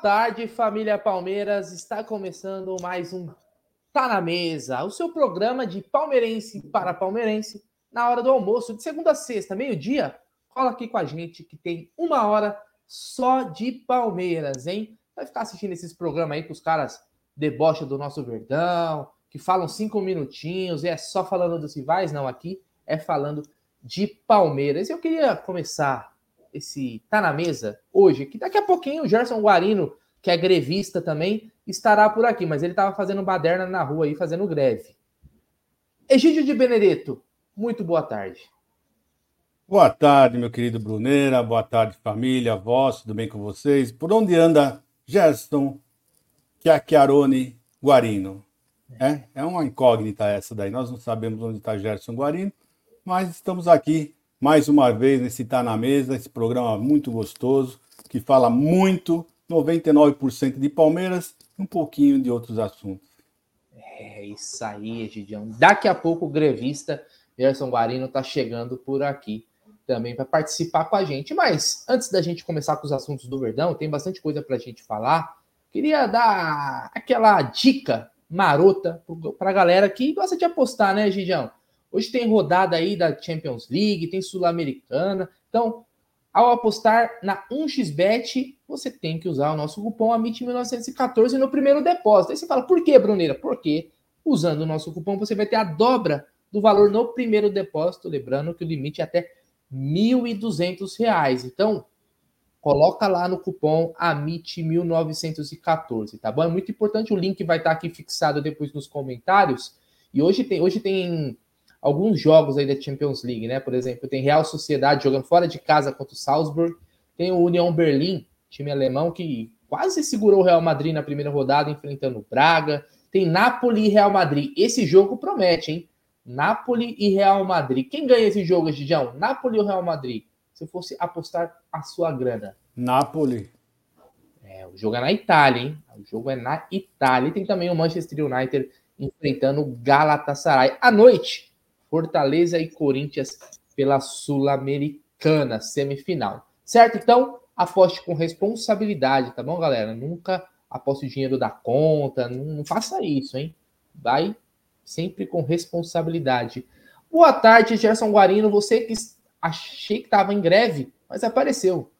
tarde, família Palmeiras. Está começando mais um Tá na Mesa, o seu programa de palmeirense para palmeirense, na hora do almoço, de segunda a sexta, meio-dia. Cola aqui com a gente que tem uma hora só de Palmeiras, hein? Vai ficar assistindo esses programas aí que os caras debocham do nosso Verdão, que falam cinco minutinhos, e é só falando dos rivais, não, aqui é falando de Palmeiras. Eu queria começar esse Tá na Mesa hoje, que daqui a pouquinho o Gerson Guarino, que é grevista também, estará por aqui, mas ele estava fazendo baderna na rua aí, fazendo greve. Egídio de Benedetto, muito boa tarde. Boa tarde, meu querido Bruneira, boa tarde, família, voz, tudo bem com vocês? Por onde anda Gerson Chiacchiarone Guarino? É, é uma incógnita essa daí, nós não sabemos onde está Gerson Guarino, mas estamos aqui mais uma vez nesse Tá na Mesa, esse programa muito gostoso, que fala muito, 99% de Palmeiras um pouquinho de outros assuntos. É isso aí, Egidião. Daqui a pouco o grevista Gerson Guarino está chegando por aqui também para participar com a gente. Mas antes da gente começar com os assuntos do Verdão, tem bastante coisa para a gente falar. Queria dar aquela dica marota para a galera que gosta de apostar, né, Gidião? Hoje tem rodada aí da Champions League, tem Sul-Americana. Então, ao apostar na 1xBet, você tem que usar o nosso cupom AMIT1914 no primeiro depósito. Aí você fala, por que, Bruneira? Porque usando o nosso cupom você vai ter a dobra do valor no primeiro depósito. Lembrando que o limite é até R$ 1.200. Então, coloca lá no cupom AMIT1914, tá bom? É muito importante, o link vai estar aqui fixado depois nos comentários. E hoje tem, hoje tem alguns jogos aí da Champions League, né? Por exemplo, tem Real Sociedade jogando fora de casa contra o Salzburg, tem o União Berlim, time alemão que quase segurou o Real Madrid na primeira rodada enfrentando o Braga, tem Napoli e Real Madrid. Esse jogo promete, hein? Napoli e Real Madrid. Quem ganha esse jogo, Gidião? Napoli ou Real Madrid? Se fosse apostar a sua grana. Napoli. É, o jogo é na Itália, hein? O jogo é na Itália. E tem também o Manchester United enfrentando o Galatasaray. À noite, Fortaleza e Corinthians pela Sul-Americana, semifinal. Certo? Então, aposte com responsabilidade, tá bom, galera? Nunca aposte o dinheiro da conta, não, não faça isso, hein? Vai sempre com responsabilidade. Boa tarde, Gerson Guarino. Você que achei que estava em greve, mas apareceu.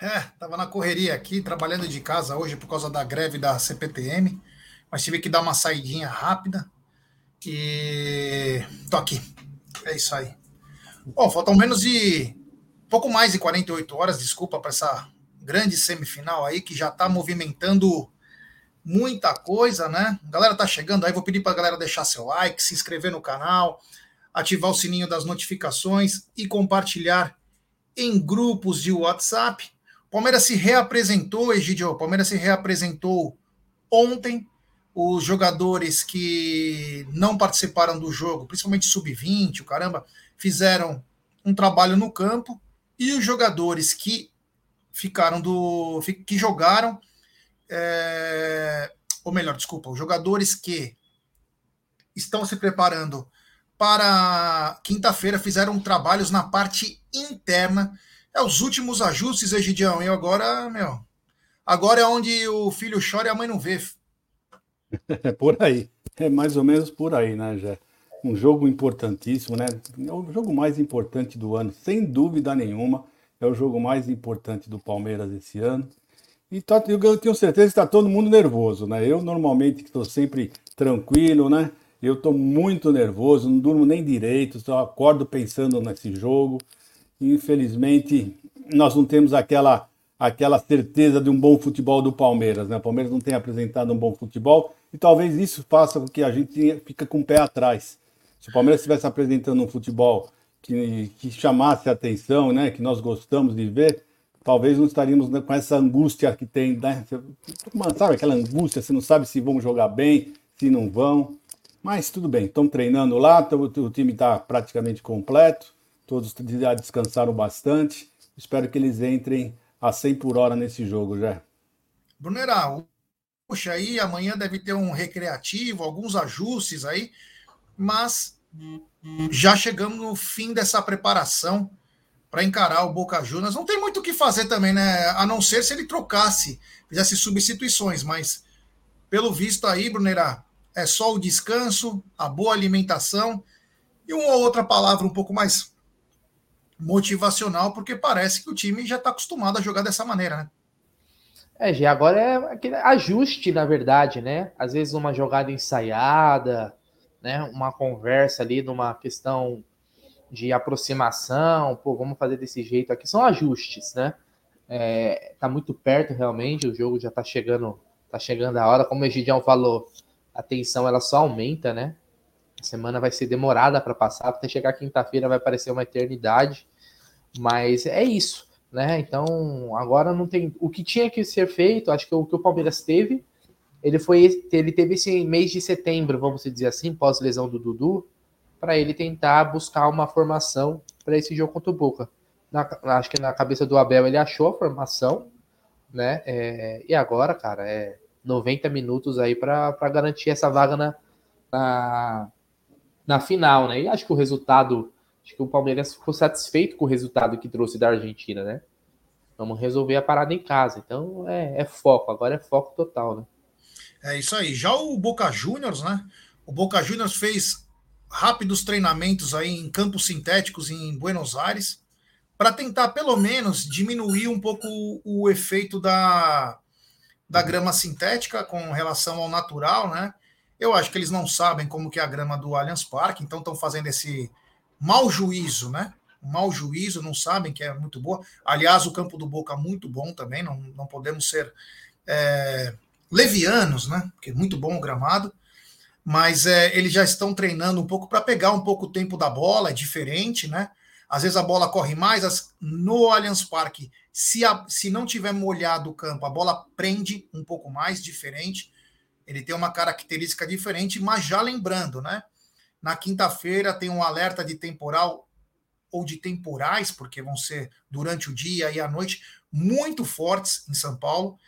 É, tava na correria aqui, trabalhando de casa hoje por causa da greve da CPTM, mas tive que dar uma saidinha rápida. E tô aqui. É isso aí. Bom, faltam menos de pouco mais de 48 horas, desculpa, para essa grande semifinal aí que já está movimentando muita coisa, né? A galera tá chegando aí, vou pedir para a galera deixar seu like, se inscrever no canal, ativar o sininho das notificações e compartilhar em grupos de WhatsApp. Palmeiras se reapresentou, Egidio, Palmeiras se reapresentou ontem os jogadores que não participaram do jogo, principalmente sub-20, o caramba, fizeram um trabalho no campo e os jogadores que ficaram do que jogaram é, ou melhor, desculpa, os jogadores que estão se preparando para quinta-feira fizeram trabalhos na parte interna. É os últimos ajustes, Egidião. E agora, meu, agora é onde o filho chora e a mãe não vê. É por aí. É mais ou menos por aí, né, Jé? Um jogo importantíssimo, né? É o jogo mais importante do ano, sem dúvida nenhuma. É o jogo mais importante do Palmeiras esse ano. E tá, eu tenho certeza que está todo mundo nervoso, né? Eu normalmente estou sempre tranquilo, né? Eu estou muito nervoso, não durmo nem direito, só acordo pensando nesse jogo. Infelizmente, nós não temos aquela aquela certeza de um bom futebol do Palmeiras, né? O Palmeiras não tem apresentado um bom futebol e talvez isso faça com que a gente fique com o pé atrás. Se o Palmeiras estivesse apresentando um futebol que, que chamasse a atenção, né? Que nós gostamos de ver, talvez não estaríamos com essa angústia que tem, né? sabe aquela angústia, você não sabe se vão jogar bem, se não vão. Mas tudo bem, estão treinando lá, o time está praticamente completo, todos já descansaram bastante. Espero que eles entrem a 100 por hora nesse jogo já. Brunera, puxa aí, amanhã deve ter um recreativo, alguns ajustes aí, mas já chegamos no fim dessa preparação para encarar o Boca Juniors. Não tem muito o que fazer também, né? A não ser se ele trocasse, fizesse substituições, mas pelo visto aí, Brunera, é só o descanso, a boa alimentação e uma outra palavra um pouco mais motivacional, porque parece que o time já está acostumado a jogar dessa maneira, né? É, já agora é aquele ajuste, na verdade, né? Às vezes uma jogada ensaiada, né? Uma conversa ali numa questão de aproximação, pô, vamos fazer desse jeito aqui, são ajustes, né? É, tá muito perto realmente, o jogo já tá chegando, tá chegando a hora, como o Egidião falou, a tensão ela só aumenta, né? A semana vai ser demorada para passar, até chegar quinta-feira vai parecer uma eternidade, mas é isso, né? Então, agora não tem o que tinha que ser feito, acho que o que o Palmeiras teve, ele foi ele teve esse mês de setembro, vamos dizer assim, pós lesão do Dudu, para ele tentar buscar uma formação para esse jogo contra o Boca. Na, acho que na cabeça do Abel ele achou a formação, né? É, e agora, cara, é 90 minutos aí para garantir essa vaga na, na, na, final, né? E acho que o resultado, acho que o Palmeiras ficou satisfeito com o resultado que trouxe da Argentina, né? Vamos resolver a parada em casa. Então é, é foco, agora é foco total, né? É isso aí. Já o Boca Juniors, né? O Boca Juniors fez rápidos treinamentos aí em campos sintéticos em Buenos Aires, para tentar pelo menos diminuir um pouco o, o efeito da, da grama sintética com relação ao natural, né? Eu acho que eles não sabem como que é a grama do Allianz Parque, então estão fazendo esse mau juízo, né? Mau juízo, não sabem que é muito boa. Aliás, o campo do Boca muito bom também, não, não podemos ser é, levianos, né? Porque é muito bom o gramado mas é, eles já estão treinando um pouco para pegar um pouco o tempo da bola, é diferente, né? Às vezes a bola corre mais, as, no Allianz Parque, se, a, se não tiver molhado o campo, a bola prende um pouco mais, diferente. Ele tem uma característica diferente, mas já lembrando, né? Na quinta-feira tem um alerta de temporal ou de temporais, porque vão ser durante o dia e a noite, muito fortes em São Paulo.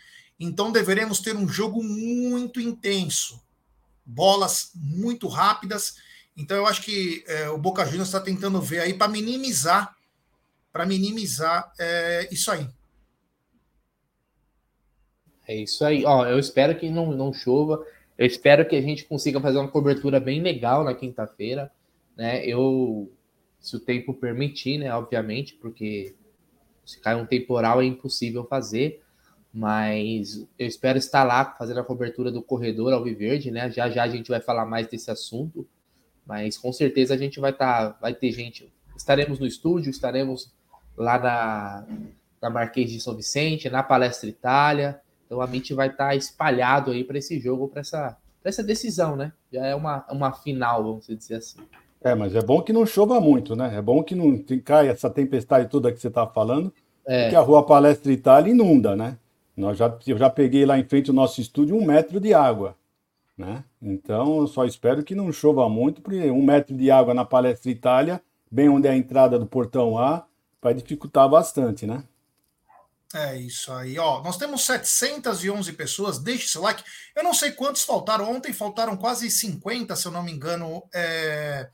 Então deveremos ter um jogo muito intenso bolas muito rápidas. Então eu acho que é, o Boca Juniors está tentando ver aí para minimizar, para minimizar é, isso aí. É isso aí. Ó, eu espero que não, não chova. Eu espero que a gente consiga fazer uma cobertura bem legal na quinta-feira, né? Eu, se o tempo permitir, né? Obviamente, porque se cai um temporal é impossível fazer mas eu espero estar lá fazendo a cobertura do corredor Alviverde, né? Já já a gente vai falar mais desse assunto, mas com certeza a gente vai estar, tá, vai ter gente, estaremos no estúdio, estaremos lá na, na Marquês de São Vicente, na Palestra Itália, então a gente vai estar tá espalhado aí para esse jogo, para essa, essa decisão, né? Já é uma, uma final, vamos dizer assim. É, mas é bom que não chova muito, né? É bom que não caia essa tempestade toda que você está falando, é. porque a rua Palestra Itália inunda, né? Nós já, eu já peguei lá em frente ao nosso estúdio um metro de água. Né? Então, eu só espero que não chova muito, porque um metro de água na Palestra Itália, bem onde é a entrada do portão A, vai dificultar bastante, né? É isso aí, ó. Nós temos 711 pessoas. Deixe seu like. Eu não sei quantos faltaram. Ontem faltaram quase 50, se eu não me engano, é...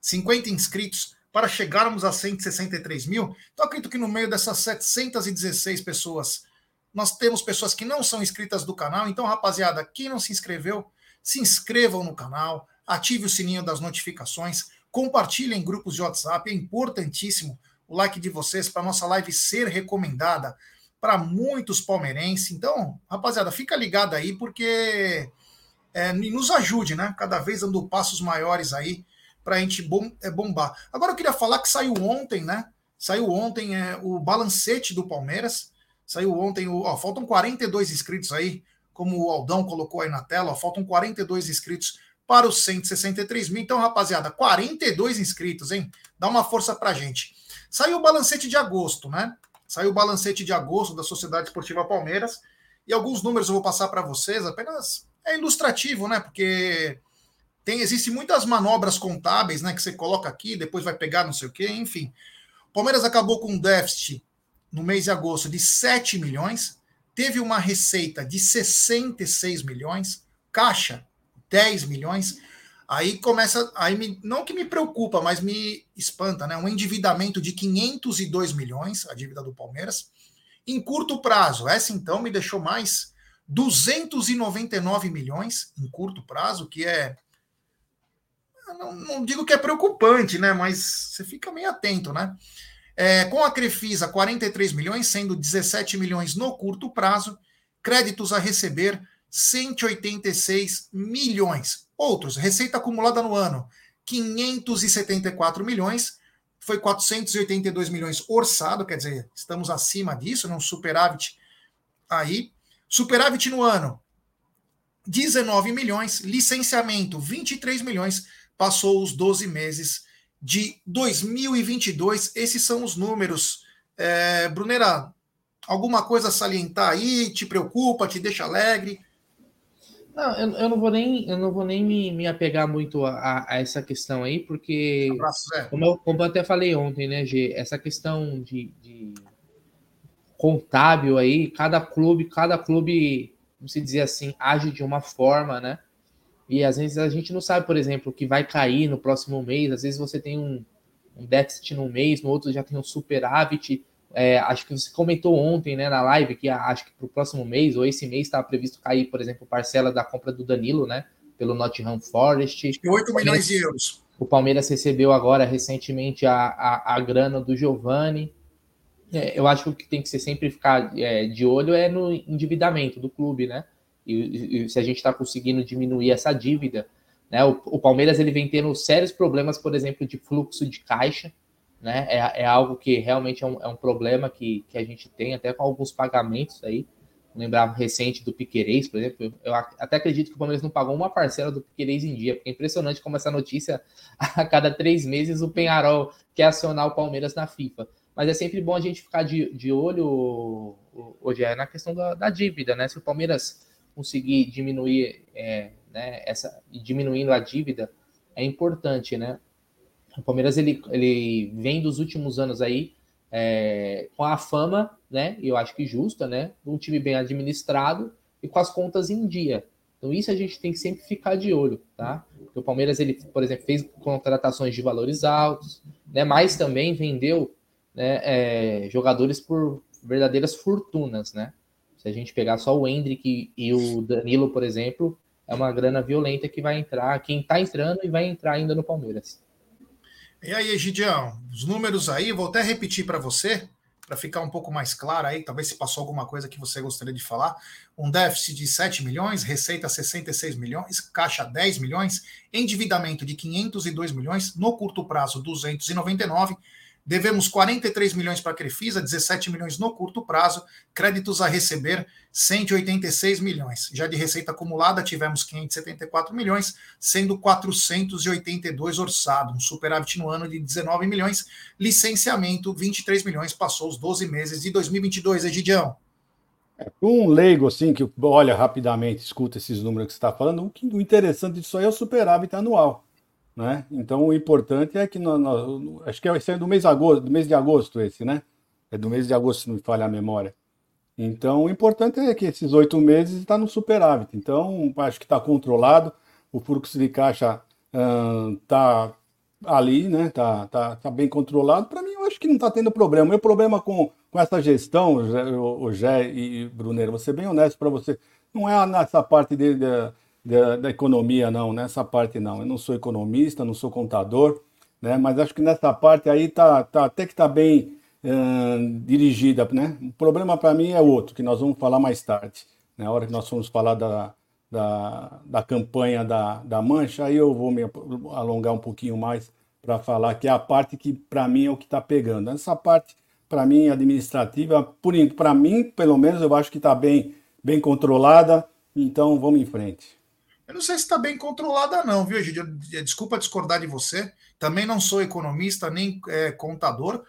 50 inscritos para chegarmos a 163 mil. Então, acredito que no meio dessas 716 pessoas nós temos pessoas que não são inscritas do canal. Então, rapaziada, quem não se inscreveu, se inscrevam no canal, ative o sininho das notificações, compartilhem em grupos de WhatsApp. É importantíssimo o like de vocês para nossa live ser recomendada para muitos palmeirenses. Então, rapaziada, fica ligado aí porque é, nos ajude, né? Cada vez dando passos maiores aí para a gente bom, é, bombar. Agora eu queria falar que saiu ontem, né? Saiu ontem é, o balancete do Palmeiras. Saiu ontem, ó, faltam 42 inscritos aí, como o Aldão colocou aí na tela, ó, faltam 42 inscritos para os 163 mil. Então, rapaziada, 42 inscritos, hein? Dá uma força pra gente. Saiu o balancete de agosto, né? Saiu o balancete de agosto da Sociedade Esportiva Palmeiras. E alguns números eu vou passar para vocês, apenas é ilustrativo, né? Porque tem existe muitas manobras contábeis, né? Que você coloca aqui, depois vai pegar não sei o quê, enfim. Palmeiras acabou com um déficit no mês de agosto de 7 milhões, teve uma receita de 66 milhões, caixa 10 milhões. Aí começa, aí me, não que me preocupa, mas me espanta, né? Um endividamento de 502 milhões, a dívida do Palmeiras, em curto prazo. Essa então me deixou mais 299 milhões em curto prazo, que é não, não, digo que é preocupante, né? Mas você fica meio atento, né? É, com a Crefisa, 43 milhões, sendo 17 milhões no curto prazo, créditos a receber 186 milhões. Outros, receita acumulada no ano, 574 milhões, foi 482 milhões orçado, quer dizer, estamos acima disso, não superávit aí. Superávit no ano, 19 milhões, licenciamento, 23 milhões, passou os 12 meses de 2022. Esses são os números. É, Brunera, alguma coisa a salientar aí? Te preocupa, te deixa alegre? Não, eu, eu, não vou nem, eu não vou nem me, me apegar muito a, a essa questão aí, porque, como, eu, como eu até falei ontem, né, G, essa questão de, de contábil aí, cada clube, cada clube, vamos dizer assim, age de uma forma, né? E às vezes a gente não sabe, por exemplo, o que vai cair no próximo mês. Às vezes você tem um, um déficit no mês, no outro já tem um superávit. É, acho que você comentou ontem, né, na live, que acho que para o próximo mês ou esse mês estava previsto cair, por exemplo, parcela da compra do Danilo, né, pelo Nottingham Forest. 8 milhões de euros. O Palmeiras recebeu agora recentemente a, a, a grana do Giovani. É, eu acho que o que tem que ser sempre ficar é, de olho é no endividamento do clube, né? e, e se a gente está conseguindo diminuir essa dívida, né? O, o, Palmeiras ele vem tendo sérios problemas, por exemplo, de fluxo de caixa, né? É, é algo que realmente é um, é um problema que, que a gente tem, até com alguns pagamentos aí. Lembrava recente do Piquerez, por exemplo. Eu até acredito que o Palmeiras não pagou uma parcela do Piquerez em dia, porque é impressionante como essa notícia, a cada três meses, o Penharol quer acionar o Palmeiras na FIFA. Mas é sempre bom a gente ficar de, de olho, hoje é na questão da, da dívida, né? Se o Palmeiras conseguir diminuir é, né, essa diminuindo a dívida é importante, né? O Palmeiras ele, ele vem dos últimos anos aí é, com a fama, né? E eu acho que justa, né? Um time bem administrado e com as contas em dia. Então isso a gente tem que sempre ficar de olho, tá? Porque o Palmeiras ele, por exemplo, fez contratações de valores altos, né? Mas também vendeu né, é, jogadores por verdadeiras fortunas, né? Se a gente pegar só o Hendrick e o Danilo, por exemplo, é uma grana violenta que vai entrar, quem está entrando e vai entrar ainda no Palmeiras. E aí, Egidião, os números aí, vou até repetir para você, para ficar um pouco mais claro aí, talvez se passou alguma coisa que você gostaria de falar. Um déficit de 7 milhões, receita 66 milhões, caixa 10 milhões, endividamento de 502 milhões, no curto prazo 299 Devemos 43 milhões para a Crefisa, 17 milhões no curto prazo, créditos a receber 186 milhões. Já de receita acumulada tivemos 574 milhões, sendo 482 orçado, um superávit no ano de 19 milhões, licenciamento 23 milhões, passou os 12 meses de 2022, Egidião. É, um leigo assim que olha rapidamente, escuta esses números que você está falando, o interessante disso aí é o superávit anual. Né? Então o importante é que acho que é é do mês de agosto, do mês de agosto esse, né? É do mês de agosto, se não me falha a memória. Então o importante é que esses oito meses está no superávit. Então acho que está controlado, o fluxo de caixa está ali, né? Tá, tá, tá bem controlado. Para mim, eu acho que não está tendo problema. Meu problema com, com essa gestão, o Gé e Bruneiro, vou ser bem honesto para você, não é nessa parte de, de da, da, economia, não, nessa parte não. Eu não sou economista, não sou contador, né? mas acho que nessa parte aí tá, tá até que está bem dirigida. Né? O problema para mim é outro, que nós vamos falar mais tarde. Na né? hora que nós formos falar da, da, da campanha da, da Mancha, aí eu vou me alongar um pouquinho mais para falar que é a parte que para mim é o que está pegando. Essa parte, para mim, administrativa, para mim, pelo menos, eu acho que está bem, bem controlada. Então vamos em frente. Eu não sei se está bem controlada, não, viu, Egidio? Desculpa discordar de você. Também não sou economista nem é, contador,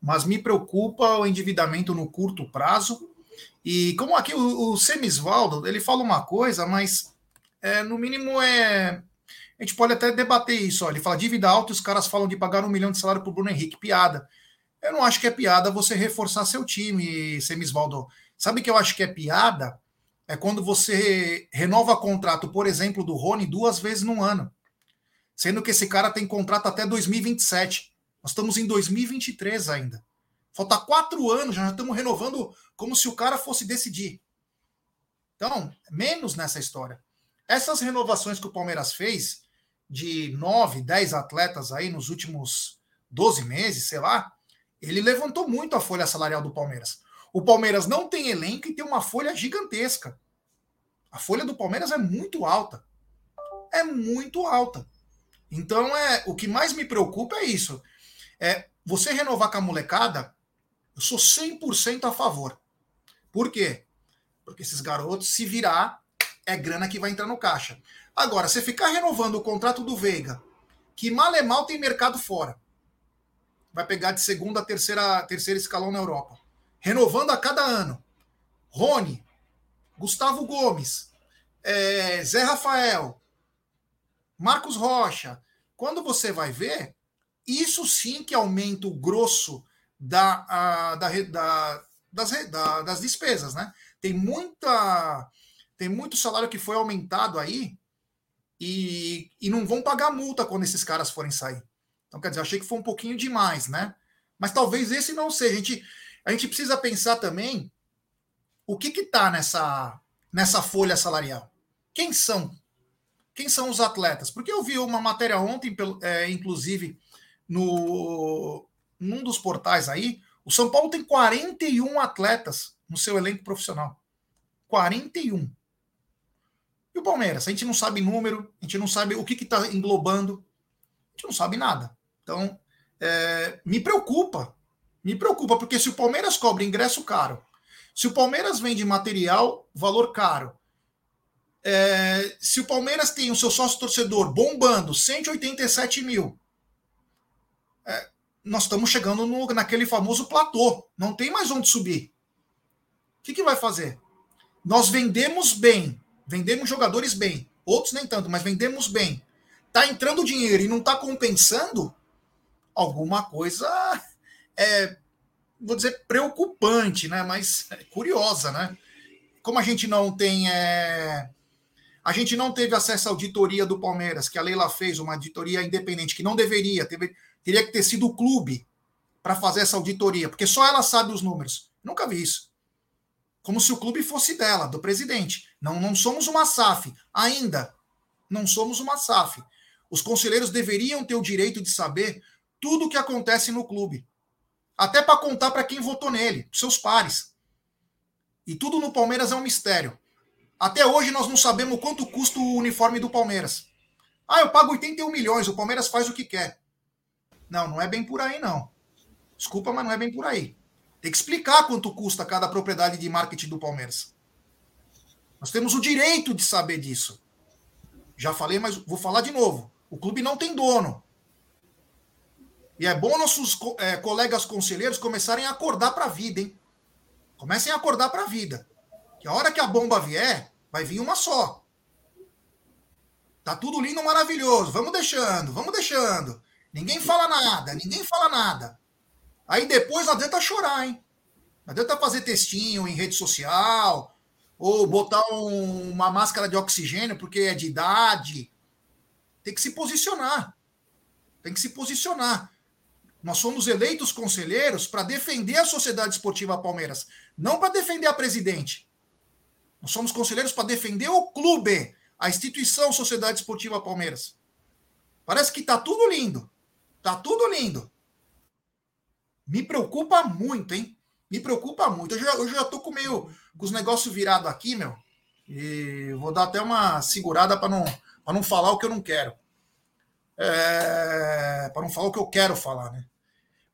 mas me preocupa o endividamento no curto prazo. E como aqui o, o Semisvaldo, ele fala uma coisa, mas é, no mínimo é. A gente pode até debater isso. Ó. Ele fala dívida alta e os caras falam de pagar um milhão de salário para o Bruno Henrique. Piada. Eu não acho que é piada você reforçar seu time, Semisvaldo. Sabe que eu acho que é piada? É quando você renova contrato, por exemplo, do Rony duas vezes no ano. Sendo que esse cara tem contrato até 2027. Nós estamos em 2023 ainda. Falta quatro anos, já estamos renovando como se o cara fosse decidir. Então, menos nessa história. Essas renovações que o Palmeiras fez, de nove, dez atletas aí nos últimos 12 meses, sei lá, ele levantou muito a folha salarial do Palmeiras. O Palmeiras não tem elenco e tem uma folha gigantesca. A folha do Palmeiras é muito alta. É muito alta. Então, é o que mais me preocupa é isso. É você renovar com a molecada, eu sou 100% a favor. Por quê? Porque esses garotos, se virar, é grana que vai entrar no caixa. Agora, você ficar renovando o contrato do Veiga, que mal é mal tem mercado fora, vai pegar de segunda a terceira, terceiro escalão na Europa, renovando a cada ano. Rony, Gustavo Gomes, é, Zé Rafael, Marcos Rocha. Quando você vai ver, isso sim que aumenta o grosso da, a, da, da, das, da, das despesas, né? Tem muita tem muito salário que foi aumentado aí e, e não vão pagar multa quando esses caras forem sair. Então, quer dizer, achei que foi um pouquinho demais, né? Mas talvez esse não seja. A gente, a gente precisa pensar também o que está nessa, nessa folha salarial. Quem são? Quem são os atletas? Porque eu vi uma matéria ontem, é, inclusive, no, num dos portais aí, o São Paulo tem 41 atletas no seu elenco profissional. 41. E o Palmeiras? A gente não sabe número, a gente não sabe o que está englobando, a gente não sabe nada. Então, é, me preocupa. Me preocupa, porque se o Palmeiras cobra ingresso caro, se o Palmeiras vende material, valor caro, é, se o Palmeiras tem o seu sócio torcedor bombando 187 mil, é, nós estamos chegando no, naquele famoso platô. Não tem mais onde subir. O que, que vai fazer? Nós vendemos bem, vendemos jogadores bem, outros nem tanto, mas vendemos bem. Tá entrando dinheiro e não está compensando alguma coisa é, vou dizer preocupante, né? Mas curiosa, né? Como a gente não tem é, a gente não teve acesso à auditoria do Palmeiras, que a Leila fez uma auditoria independente, que não deveria, teve, teria que ter sido o clube para fazer essa auditoria, porque só ela sabe os números. Nunca vi isso. Como se o clube fosse dela, do presidente. Não, não somos uma SAF. Ainda não somos uma SAF. Os conselheiros deveriam ter o direito de saber tudo o que acontece no clube. Até para contar para quem votou nele, seus pares. E tudo no Palmeiras é um mistério. Até hoje nós não sabemos quanto custa o uniforme do Palmeiras. Ah, eu pago 81 milhões, o Palmeiras faz o que quer. Não, não é bem por aí, não. Desculpa, mas não é bem por aí. Tem que explicar quanto custa cada propriedade de marketing do Palmeiras. Nós temos o direito de saber disso. Já falei, mas vou falar de novo. O clube não tem dono. E é bom nossos é, colegas conselheiros começarem a acordar para a vida, hein? Comecem a acordar para a vida. Que a hora que a bomba vier, vai vir uma só. Tá tudo lindo, maravilhoso. Vamos deixando, vamos deixando. Ninguém fala nada, ninguém fala nada. Aí depois não adianta chorar, hein? Não adianta fazer textinho em rede social, ou botar um, uma máscara de oxigênio porque é de idade. Tem que se posicionar. Tem que se posicionar. Nós somos eleitos conselheiros para defender a Sociedade Esportiva Palmeiras, não para defender a presidente. Nós somos conselheiros para defender o clube, a instituição Sociedade Esportiva Palmeiras. Parece que está tudo lindo. Tá tudo lindo. Me preocupa muito, hein? Me preocupa muito. Eu já, eu já tô com meio com os negócios virados aqui, meu. E vou dar até uma segurada para não, não falar o que eu não quero. É, para não falar o que eu quero falar, né?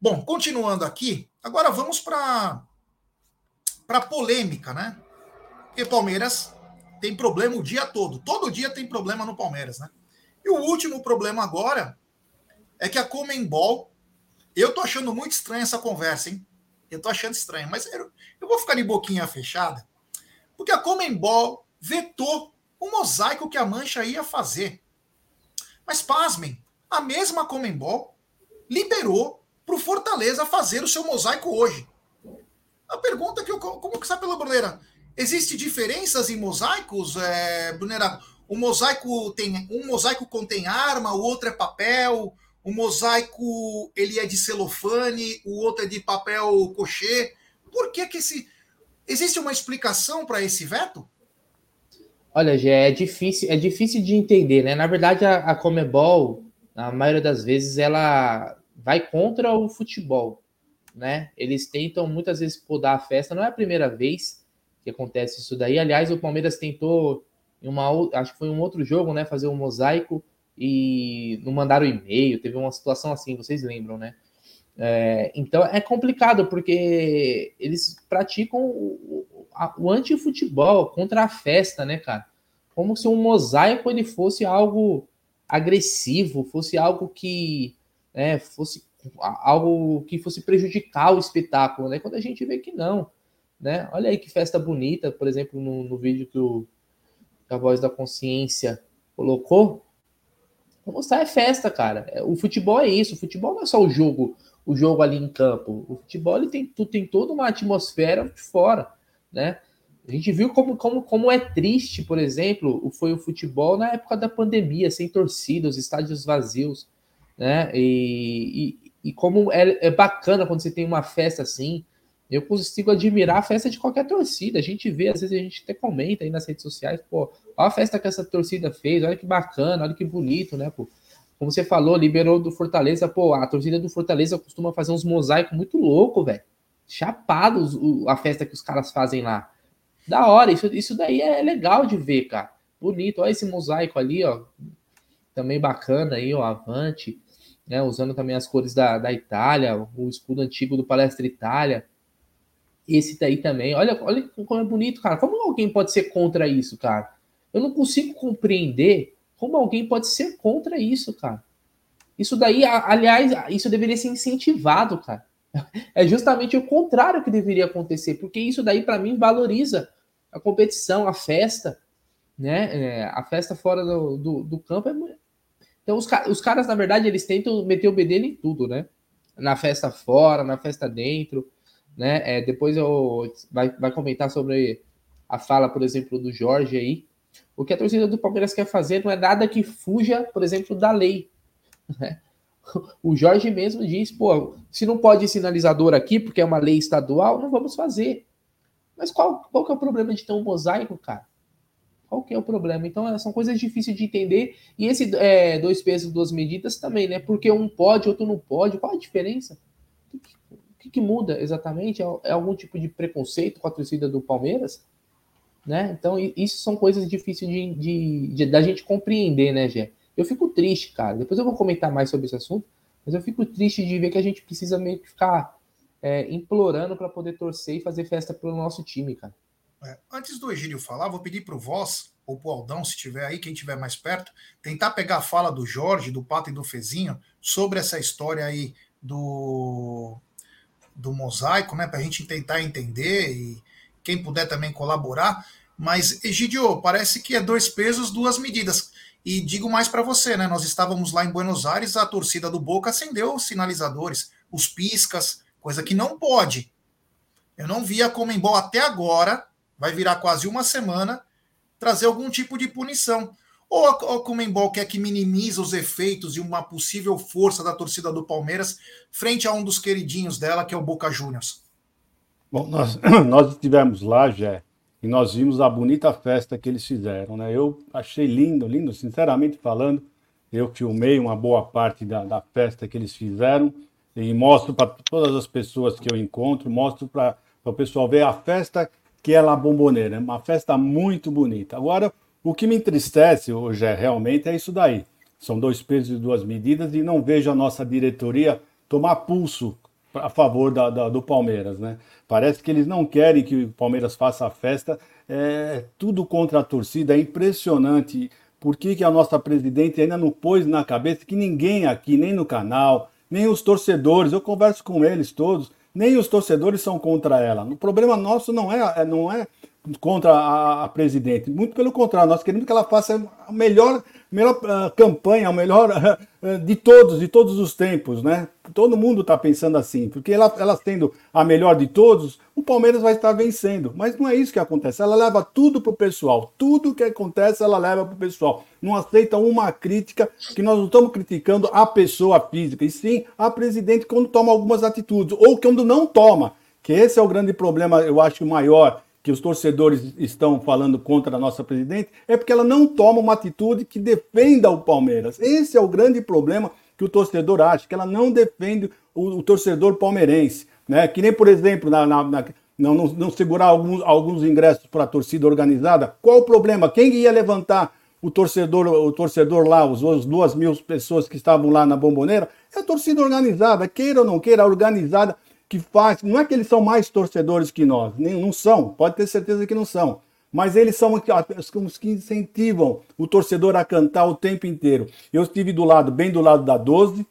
Bom, continuando aqui, agora vamos para para polêmica, né? Porque Palmeiras tem problema o dia todo. Todo dia tem problema no Palmeiras, né? E o último problema agora é que a Comembol eu tô achando muito estranha essa conversa, hein? Eu tô achando estranho, mas eu, eu vou ficar de boquinha fechada, porque a Comembol vetou o mosaico que a Mancha ia fazer. Mas pasmem, a mesma Comembol liberou para o Fortaleza fazer o seu mosaico hoje. A pergunta que eu como que sabe pela Brunera, existe diferenças em mosaicos, é, Brunera? o mosaico tem um mosaico contém arma, o outro é papel, o mosaico ele é de celofane, o outro é de papel cochê. Por que que esse existe uma explicação para esse veto? Olha, já é difícil, é difícil de entender, né? Na verdade, a, a Comebol, na maioria das vezes, ela vai contra o futebol, né? Eles tentam muitas vezes podar a festa. Não é a primeira vez que acontece isso daí. Aliás, o Palmeiras tentou em uma, acho que foi um outro jogo, né? Fazer um mosaico e não mandaram e-mail. Teve uma situação assim, vocês lembram, né? É, então é complicado porque eles praticam o, o anti-futebol contra a festa, né, cara? Como se um mosaico ele fosse algo agressivo, fosse algo que né, fosse algo que fosse prejudicar o espetáculo, né? Quando a gente vê que não, né? Olha aí que festa bonita, por exemplo, no, no vídeo que, o, que a Voz da Consciência colocou. Vou mostrar é festa, cara. É, o futebol é isso. O futebol não é só o jogo, o jogo ali em campo. O futebol ele tem, tem toda uma atmosfera de fora né? A gente viu como, como, como é triste, por exemplo, foi o futebol na época da pandemia, sem torcida, os estádios vazios, né? E, e, e como é, é, bacana quando você tem uma festa assim. Eu consigo admirar a festa de qualquer torcida. A gente vê, às vezes a gente até comenta aí nas redes sociais, pô, olha a festa que essa torcida fez, olha que bacana, olha que bonito, né, pô? Como você falou, liberou do Fortaleza, pô, a torcida do Fortaleza costuma fazer uns mosaicos muito louco, velho chapados a festa que os caras fazem lá. Da hora, isso, isso daí é legal de ver, cara. Bonito, olha esse mosaico ali, ó. Também bacana aí, ó, Avante, né? Usando também as cores da, da Itália, o escudo antigo do Palestra Itália. Esse daí também. Olha, olha como é bonito, cara. Como alguém pode ser contra isso, cara? Eu não consigo compreender como alguém pode ser contra isso, cara. Isso daí, aliás, isso deveria ser incentivado, cara. É justamente o contrário que deveria acontecer, porque isso daí, para mim, valoriza a competição, a festa, né? É, a festa fora do, do, do campo é. Então, os, os, caras, na verdade, eles tentam meter o bedelho em tudo, né? Na festa fora, na festa dentro, né? É, depois eu vai, vai comentar sobre a fala, por exemplo, do Jorge aí. O que a torcida do Palmeiras quer fazer não é nada que fuja, por exemplo, da lei. Né? O Jorge mesmo diz, pô, se não pode sinalizador aqui, porque é uma lei estadual, não vamos fazer. Mas qual, qual que é o problema de ter um mosaico, cara? Qual que é o problema? Então, são coisas difíceis de entender. E esse é, dois pesos, duas medidas também, né? Porque um pode, outro não pode. Qual a diferença? O que, que, que muda exatamente? É, é, algum tipo de preconceito com a torcida do Palmeiras? Né? Então, isso são coisas difíceis de, de, de da gente compreender, né, Gé? Eu fico triste, cara. Depois eu vou comentar mais sobre esse assunto, mas eu fico triste de ver que a gente precisa meio que ficar é, implorando para poder torcer e fazer festa pelo nosso time, cara. É, antes do Egílio falar, vou pedir para o Voz, ou para o Aldão, se tiver aí, quem estiver mais perto, tentar pegar a fala do Jorge, do Pato e do Fezinho sobre essa história aí do, do mosaico, né? Para a gente tentar entender e quem puder também colaborar. Mas, Egidio, parece que é dois pesos, duas medidas. E digo mais para você, né? Nós estávamos lá em Buenos Aires, a torcida do Boca acendeu os sinalizadores, os piscas, coisa que não pode. Eu não vi a Comembol até agora, vai virar quase uma semana, trazer algum tipo de punição. Ou a, a Comembol quer que minimize os efeitos e uma possível força da torcida do Palmeiras frente a um dos queridinhos dela, que é o Boca Juniors. Bom, nós, nós estivemos lá, Jé, e nós vimos a bonita festa que eles fizeram, né? Eu achei lindo, lindo, sinceramente falando. Eu filmei uma boa parte da, da festa que eles fizeram e mostro para todas as pessoas que eu encontro, mostro para o pessoal ver a festa que é La Bomboneira, é uma festa muito bonita. Agora, o que me entristece hoje é realmente é isso daí. São dois pesos e duas medidas e não vejo a nossa diretoria tomar pulso a favor da, da, do Palmeiras, né? Parece que eles não querem que o Palmeiras faça a festa. É tudo contra a torcida, é impressionante. Por que, que a nossa presidente ainda não pôs na cabeça que ninguém aqui, nem no canal, nem os torcedores, eu converso com eles todos, nem os torcedores são contra ela. O problema nosso não é, é não é contra a, a, presidente. Muito pelo contrário, nós queremos que ela faça a melhor, melhor uh, campanha, a melhor uh, de todos, de todos os tempos, né? Todo mundo está pensando assim, porque ela, ela sendo a melhor de todos, o Palmeiras vai estar vencendo. Mas não é isso que acontece. Ela leva tudo pro pessoal. Tudo que acontece, ela leva pro pessoal. Não aceita uma crítica, que nós não estamos criticando a pessoa física, e sim a presidente quando toma algumas atitudes, ou quando não toma. Que esse é o grande problema, eu acho, maior que os torcedores estão falando contra a nossa presidente, é porque ela não toma uma atitude que defenda o Palmeiras. Esse é o grande problema que o torcedor acha, que ela não defende o, o torcedor palmeirense. Né? Que nem, por exemplo, na, na, na não, não, não, segurar alguns, alguns ingressos para a torcida organizada. Qual o problema? Quem ia levantar o torcedor, o torcedor lá, os, os duas mil pessoas que estavam lá na bomboneira? É a torcida organizada, queira ou não queira, organizada que faz. Não é que eles são mais torcedores que nós, nem, não são, pode ter certeza que não são. Mas eles são os que incentivam o torcedor a cantar o tempo inteiro. Eu estive do lado, bem do lado da 12.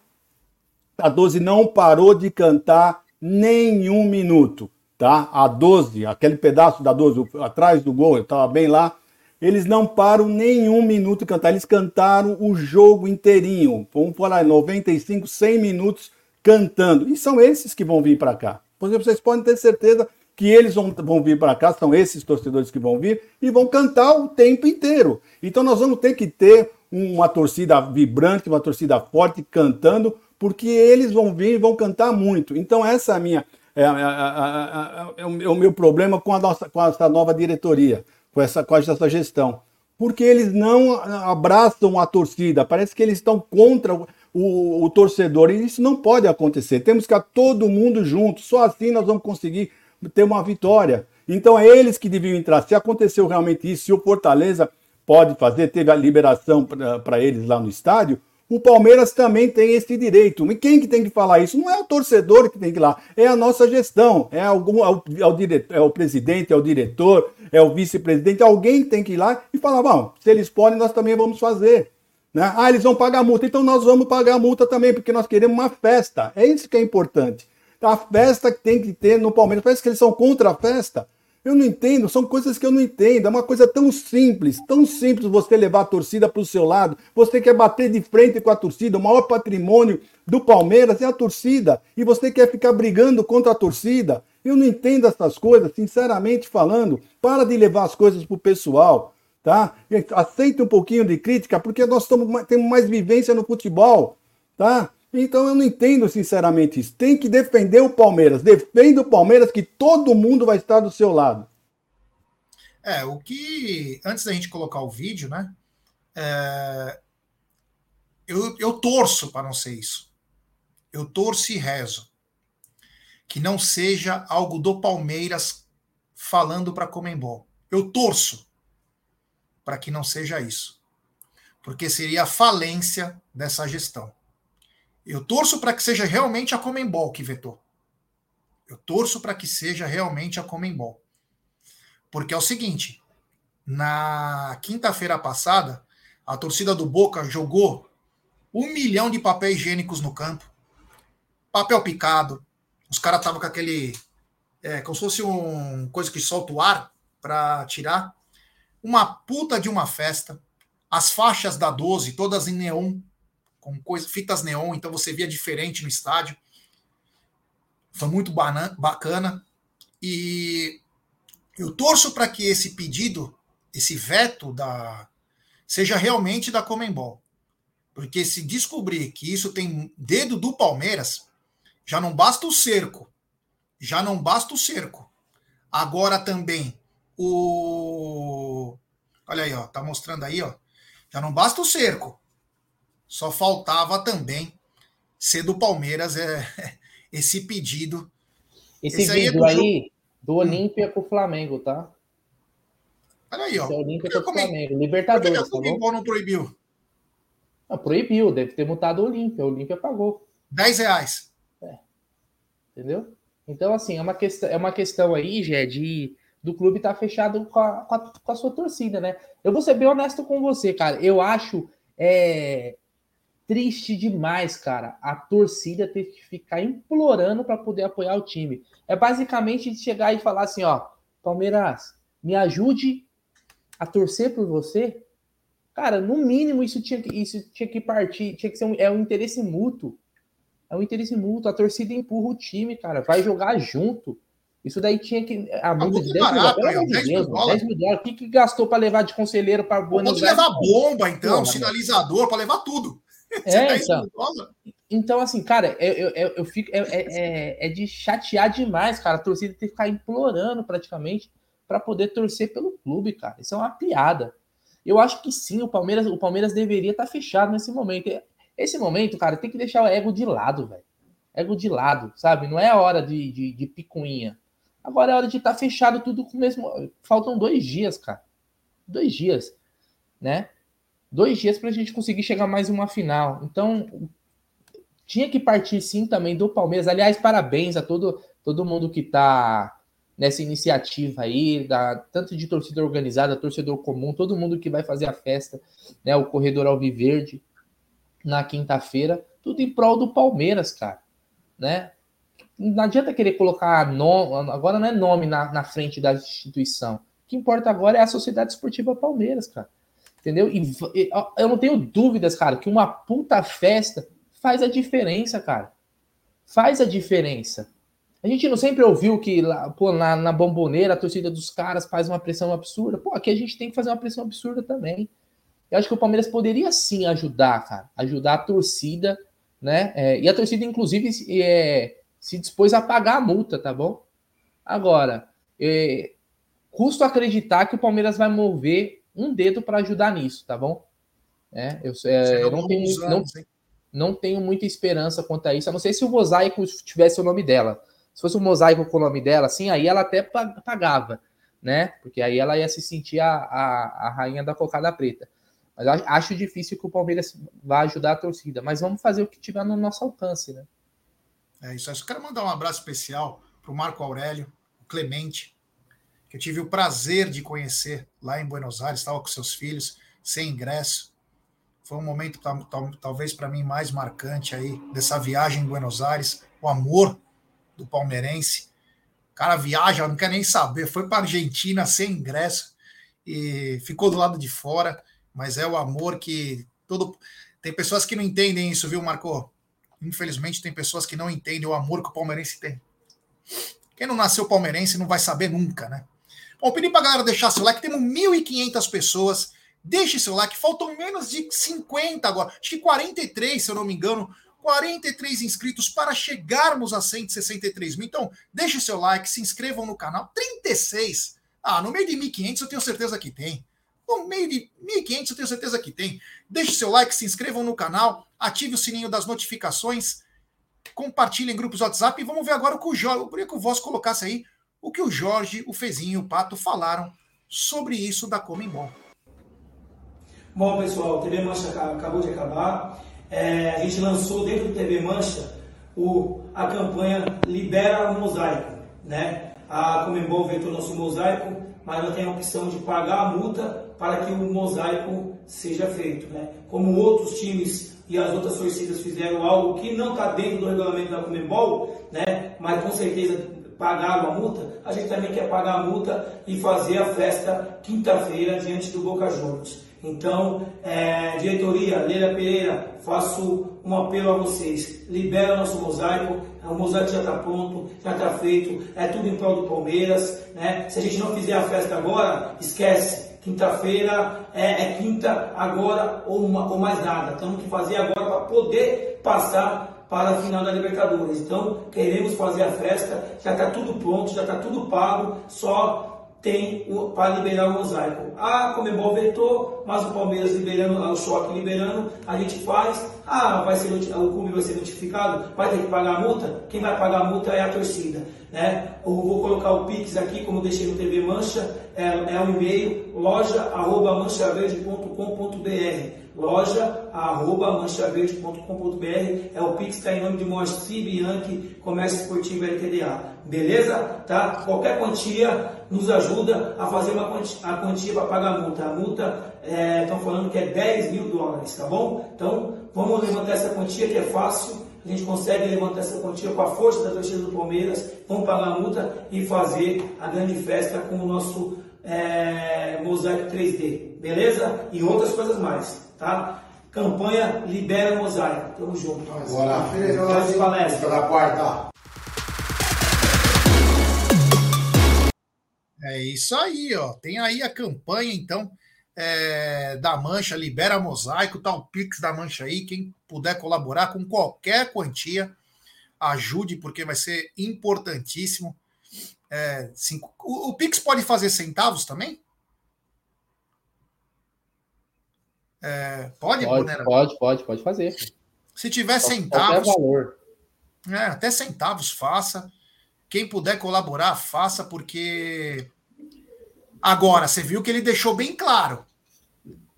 A 12 não parou de cantar nenhum minuto, tá? A 12, aquele pedaço da 12 atrás do gol, eu estava bem lá. Eles não param nenhum minuto de cantar. Eles cantaram o jogo inteirinho. Vamos falar 95, 100 minutos cantando. E são esses que vão vir para cá. Vocês podem ter certeza que eles vão, vão vir para cá, são esses torcedores que vão vir e vão cantar o tempo inteiro. Então nós vamos ter que ter uma torcida vibrante, uma torcida forte cantando, porque eles vão vir e vão cantar muito. Então essa é a minha é, é, é, é, o meu problema com a nossa com essa nova diretoria, com essa com essa gestão, porque eles não abraçam a torcida. Parece que eles estão contra o, o, torcedor. E isso não pode acontecer. Temos que estar todo mundo junto. Só assim nós vamos conseguir ter uma vitória. Então é eles que deviam entrar. Se aconteceu realmente isso, se o Fortaleza pode fazer, teve a liberação para eles lá no estádio, o Palmeiras também tem esse direito. E quem que tem que falar isso? Não é o torcedor que tem que ir lá, é a nossa gestão, é, algum, é, o, é, o, diretor, é o presidente, é o diretor, é o vice-presidente, alguém tem que ir lá e falar, bom, se eles podem, nós também vamos fazer. Né? Ah, eles vão pagar multa, então nós vamos pagar a multa também, porque nós queremos uma festa. É isso que é importante. A festa que tem que ter no Palmeiras. Parece que eles são contra a festa. Eu não entendo, são coisas que eu não entendo. É uma coisa tão simples, tão simples você levar a torcida para o seu lado. Você quer bater de frente com a torcida, o maior patrimônio do Palmeiras é a torcida. E você quer ficar brigando contra a torcida. Eu não entendo essas coisas, sinceramente falando. Para de levar as coisas para o pessoal tá? Aceita um pouquinho de crítica, porque nós temos mais vivência no futebol, tá? Então eu não entendo sinceramente isso. Tem que defender o Palmeiras. Defenda o Palmeiras que todo mundo vai estar do seu lado. É, o que. Antes da gente colocar o vídeo, né? É, eu, eu torço para não ser isso. Eu torço e rezo. Que não seja algo do Palmeiras falando para Comembol. Eu torço para que não seja isso. Porque seria a falência dessa gestão. Eu torço para que seja realmente a Comembol que vetou. Eu torço para que seja realmente a Comembol. Porque é o seguinte: na quinta-feira passada, a torcida do Boca jogou um milhão de papéis higiênicos no campo, papel picado. Os caras estavam com aquele. É, como se fosse um coisa que solta o ar para tirar uma puta de uma festa, as faixas da 12, todas em neon, com coisa, fitas neon, então você via diferente no estádio. Foi muito bacana. E eu torço para que esse pedido, esse veto da seja realmente da Comembol. Porque se descobrir que isso tem dedo do Palmeiras, já não basta o cerco. Já não basta o cerco. Agora também o. Olha aí, ó, tá mostrando aí, ó. Já não basta o cerco. Só faltava também ser do Palmeiras é, esse pedido. Esse, esse vídeo aí, é do, aí do hum. Olímpia com o Flamengo, tá? Olha aí, ó. Esse é Olímpia com o Flamengo. Libertadores. Por que, tá não proibiu? Não, proibiu, deve ter mutado o Olímpia. O Olímpia pagou. 10 reais. É. Entendeu? Então, assim, é uma questão, é uma questão aí, Gé, de do clube tá fechado com a, com a, com a sua torcida, né? Eu vou ser bem honesto com você, cara. Eu acho é, triste demais, cara, a torcida ter que ficar implorando para poder apoiar o time. É basicamente chegar e falar assim, ó, Palmeiras, me ajude a torcer por você, cara, no mínimo isso tinha que, isso tinha que partir, tinha que ser um, é um interesse mútuo. É um interesse mútuo. A torcida empurra o time, cara, vai jogar junto. Isso daí tinha que. A multa de 10 barato, mil dólares. 10 mil dólares. 10 mil dólares. O que, que gastou para levar de conselheiro para Buenos? Pode levar bomba, então, Pô, sinalizador, para levar tudo. É, então, então, assim, cara, eu, eu, eu fico. É, é, é, é, de chatear demais, cara. A torcida tem que ficar implorando praticamente para poder torcer pelo clube, cara. Isso é uma piada. Eu acho que sim, o Palmeiras, o Palmeiras deveria estar tá fechado nesse momento. Esse momento, cara, tem que deixar o ego de lado, velho. Ego de lado, sabe? Não é a hora de, de, de picuinha. Agora é hora de estar tá fechado tudo com o mesmo. Faltam dois dias, cara. Dois dias, né? Dois dias para a gente conseguir chegar mais uma final. Então, tinha que partir sim também do Palmeiras. Aliás, parabéns a todo, todo mundo que está nessa iniciativa aí, da, tanto de torcida organizada, torcedor comum, todo mundo que vai fazer a festa, né, o Corredor Alviverde, na quinta-feira, tudo em prol do Palmeiras, cara, né? Não adianta querer colocar nome, agora não é nome na, na frente da instituição. O que importa agora é a Sociedade Esportiva Palmeiras, cara. Entendeu? E, e eu não tenho dúvidas, cara, que uma puta festa faz a diferença, cara. Faz a diferença. A gente não sempre ouviu que lá, pô, na, na bomboneira a torcida dos caras faz uma pressão absurda. Pô, aqui a gente tem que fazer uma pressão absurda também. Eu acho que o Palmeiras poderia sim ajudar, cara. Ajudar a torcida, né? É, e a torcida, inclusive, é, se dispôs a pagar a multa, tá bom? Agora, é, custo acreditar que o Palmeiras vai mover um dedo para ajudar nisso, tá bom? É, eu, é, eu não, tenho, não, não tenho muita esperança quanto a isso, a não ser se o mosaico tivesse o nome dela. Se fosse um mosaico com o nome dela, assim, aí ela até pagava, né? Porque aí ela ia se sentir a, a, a rainha da cocada preta. Mas acho difícil que o Palmeiras vá ajudar a torcida. Mas vamos fazer o que tiver no nosso alcance, né? É isso. Eu quero mandar um abraço especial para o Marco Aurélio, o Clemente, que eu tive o prazer de conhecer lá em Buenos Aires, estava com seus filhos, sem ingresso. Foi um momento talvez para mim mais marcante aí dessa viagem em Buenos Aires, o amor do palmeirense. O cara viaja, não quer nem saber, foi para Argentina sem ingresso e ficou do lado de fora, mas é o amor que todo tem pessoas que não entendem isso, viu, Marco? Infelizmente tem pessoas que não entendem o amor que o palmeirense tem. Quem não nasceu palmeirense não vai saber nunca, né? Bom, pedi pra galera deixar seu like, temos 1.500 pessoas. Deixe seu like, faltam menos de 50 agora, acho que 43, se eu não me engano, 43 inscritos para chegarmos a 163 mil. Então, deixe seu like, se inscrevam no canal. 36. Ah, no meio de 1.500 eu tenho certeza que tem. No meio de 1.500 eu tenho certeza que tem. Deixe seu like, se inscrevam no canal, ative o sininho das notificações, compartilhem em grupos WhatsApp e vamos ver agora o que o Jorge, eu queria que o Voz colocasse aí o que o Jorge, o Fezinho e o Pato falaram sobre isso da Comembol. Bom, pessoal, o TV Mancha acabou de acabar é, a gente lançou dentro do TV Mancha o, a campanha Libera o Mosaico. Né? A Comembol vetou nosso mosaico, mas ela tem a opção de pagar a multa para que o mosaico seja feito. Né? Como outros times e as outras torcidas fizeram algo que não está dentro do regulamento da Comembol, né? mas com certeza pagaram a multa, a gente também quer pagar a multa e fazer a festa quinta-feira diante do Boca Juniors. Então, é, diretoria, Leila Pereira, faço um apelo a vocês. Libera o nosso mosaico, o mosaico já está pronto, já está feito, é tudo em prol do Palmeiras. Né? Se a gente não fizer a festa agora, esquece. Quinta-feira é, é, quinta agora ou, uma, ou mais nada. Temos que fazer agora para poder passar para a final da Libertadores. Então, queremos fazer a festa, já está tudo pronto, já está tudo pago, só tem para liberar o mosaico. Ah, Comebol vetou, mas o Palmeiras liberando, o choque liberando, a gente faz. Ah, vai ser, o clube vai ser notificado, vai ter que pagar a multa? Quem vai pagar a multa é a torcida. Né? Eu vou colocar o Pix aqui, como deixei no TV Mancha, é, é o e-mail loja.manchaverde.com.br loja arroba manchaverde.com.br é o Pix está em nome de Moacir Bianchi, Comércio Esportivo LTDA. Beleza? Tá? Qualquer quantia nos ajuda a fazer uma quantia, a quantia para pagar a multa. A multa estão é, falando que é 10 mil dólares, tá bom? Então vamos levantar essa quantia que é fácil. A gente consegue levantar essa quantia com a força da torcida do Palmeiras. Vamos pagar a multa e fazer a grande festa com o nosso é, mosaico 3D, beleza? E outras coisas mais, tá? Campanha Libera Mosaico. Tamo junto. Agora, Faz palestra. na quarta. É isso aí, ó. Tem aí a campanha, então, é, da Mancha, Libera Mosaico, tá o Pix da Mancha aí. Quem puder colaborar com qualquer quantia, ajude, porque vai ser importantíssimo. É, cinco, o, o Pix pode fazer centavos também? É, pode, Pode, Bonera? pode, pode, pode fazer. Se tiver Qualquer centavos, valor. É, até centavos faça. Quem puder colaborar, faça, porque. Agora, você viu que ele deixou bem claro.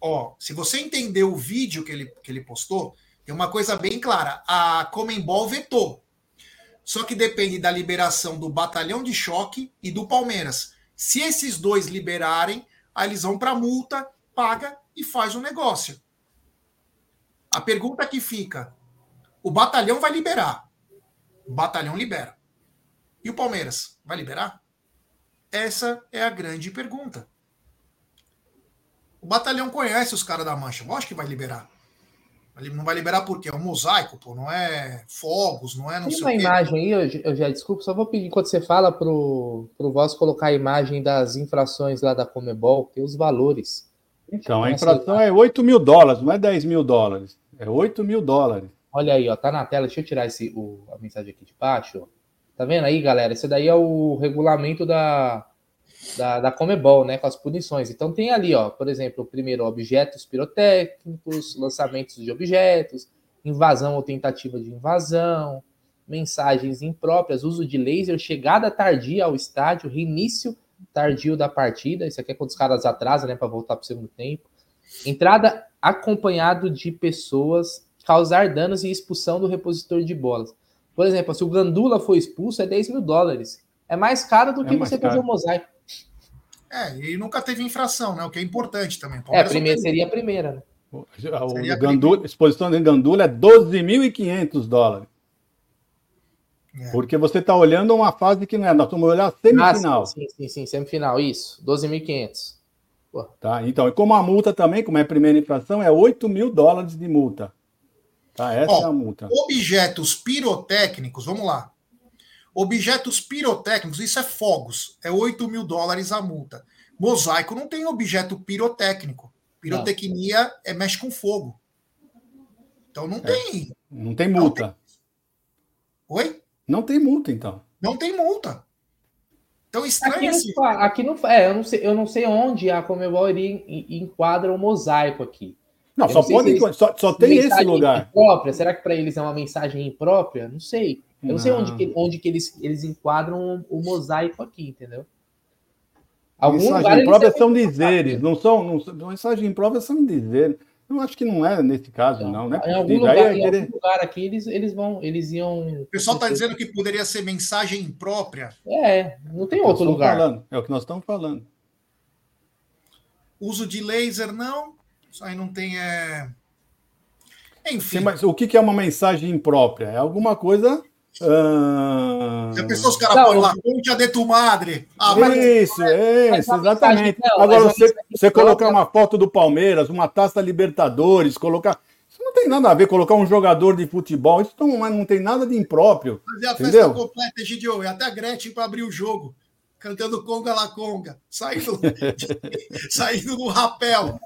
Ó, se você entendeu o vídeo que ele, que ele postou, tem uma coisa bem clara. A Comembol vetou. Só que depende da liberação do Batalhão de Choque e do Palmeiras. Se esses dois liberarem, aí eles vão para multa, paga e faz o negócio. A pergunta que fica: o batalhão vai liberar. O batalhão libera. E o Palmeiras vai liberar? Essa é a grande pergunta. O batalhão conhece os caras da Mancha. Lógico que vai liberar. Ele não vai liberar porque é um mosaico, pô, não é fogos, não é não Tem sei uma o quê. imagem aí, eu, eu já desculpa, só vou pedir enquanto você fala pro, pro Voz colocar a imagem das infrações lá da Comebol, tem os valores. Então, a infração é 8 mil dólares, não é 10 mil dólares. É 8 mil dólares. Olha aí, ó, tá na tela. Deixa eu tirar esse, o, a mensagem aqui de baixo. ó. Tá vendo aí, galera? Esse daí é o regulamento da, da, da Comebol, né? Com as punições. Então tem ali, ó, por exemplo, o primeiro, objetos pirotécnicos, lançamentos de objetos, invasão ou tentativa de invasão, mensagens impróprias, uso de laser, chegada tardia ao estádio, reinício tardio da partida. Isso aqui é quando os caras atrasam, né? Para voltar pro segundo tempo. Entrada acompanhado de pessoas, causar danos e expulsão do repositor de bolas. Por exemplo, se o Gandula for expulso, é 10 mil dólares. É mais caro do É que você fazer caro. o mosaico. É, e nunca teve infração, né? O que é importante também. É, Palmeiras primeiro, seria a primeira, né? O, o a Gandula, exposição de Gandula é 12.500 dólares. É. Porque você está olhando uma fase que não é. Nós estamos olhando a semifinal. Ah, sim, sim, sim, semifinal, isso. 12.500. Tá? Então, e como a multa também, como é a primeira infração, é 8 mil dólares de multa. Tá? Essa Ó, é a multa. Objetos pirotécnicos, vamos lá. Objetos pirotécnicos, isso é fogos, é 8 mil dólares a multa. Mosaico não tem objeto pirotécnico. Pirotecnia é mexe com fogo. Então não tem. Não tem multa. Oi? Não tem multa, então. Não tem multa. Então Aqui estranho não, esse. fa- aqui não é, eu não sei, eu não sei onde a Comebol enquadra o mosaico aqui. Não, Eu só não se eles- Só, só tem esse lugar. Imprópria? Será que para eles é uma mensagem imprópria? Não sei. Eu não, sei Não. onde que, onde que eles, eles enquadram o, o mosaico aqui, entendeu? Algum lugar Mensagem eles própria devem são dizeres, não são. Não, são- mensagem própria são dizeres. Eu acho que não é nesse caso, não. né? Em algum, lugar, Aí é em querer- algum lugar aqui eles, eles vão, eles iam. O pessoal está dizendo que poderia ser mensagem imprópria. É, não tem nós outro lugar. falando, É o que nós estamos falando. Uso de laser, não. Isso aí não tem. É... Enfim. Sim, mas o que é uma mensagem imprópria? É alguma coisa. ah, Já pensou os caras põem eu- lá, conte a tu madre. Ah, mas Isso, é mas isso, exatamente. não, Agora, você, mensagem você colocar uma foto do Palmeiras, uma taça Libertadores, colocar. Isso não tem nada a ver, colocar um jogador de futebol, isso não, não tem nada de impróprio. fazer a Entendeu? festa completa, Egidio. E até a Gretchen para abrir o jogo. Cantando Conga La Conga. Saindo, saindo no rapel.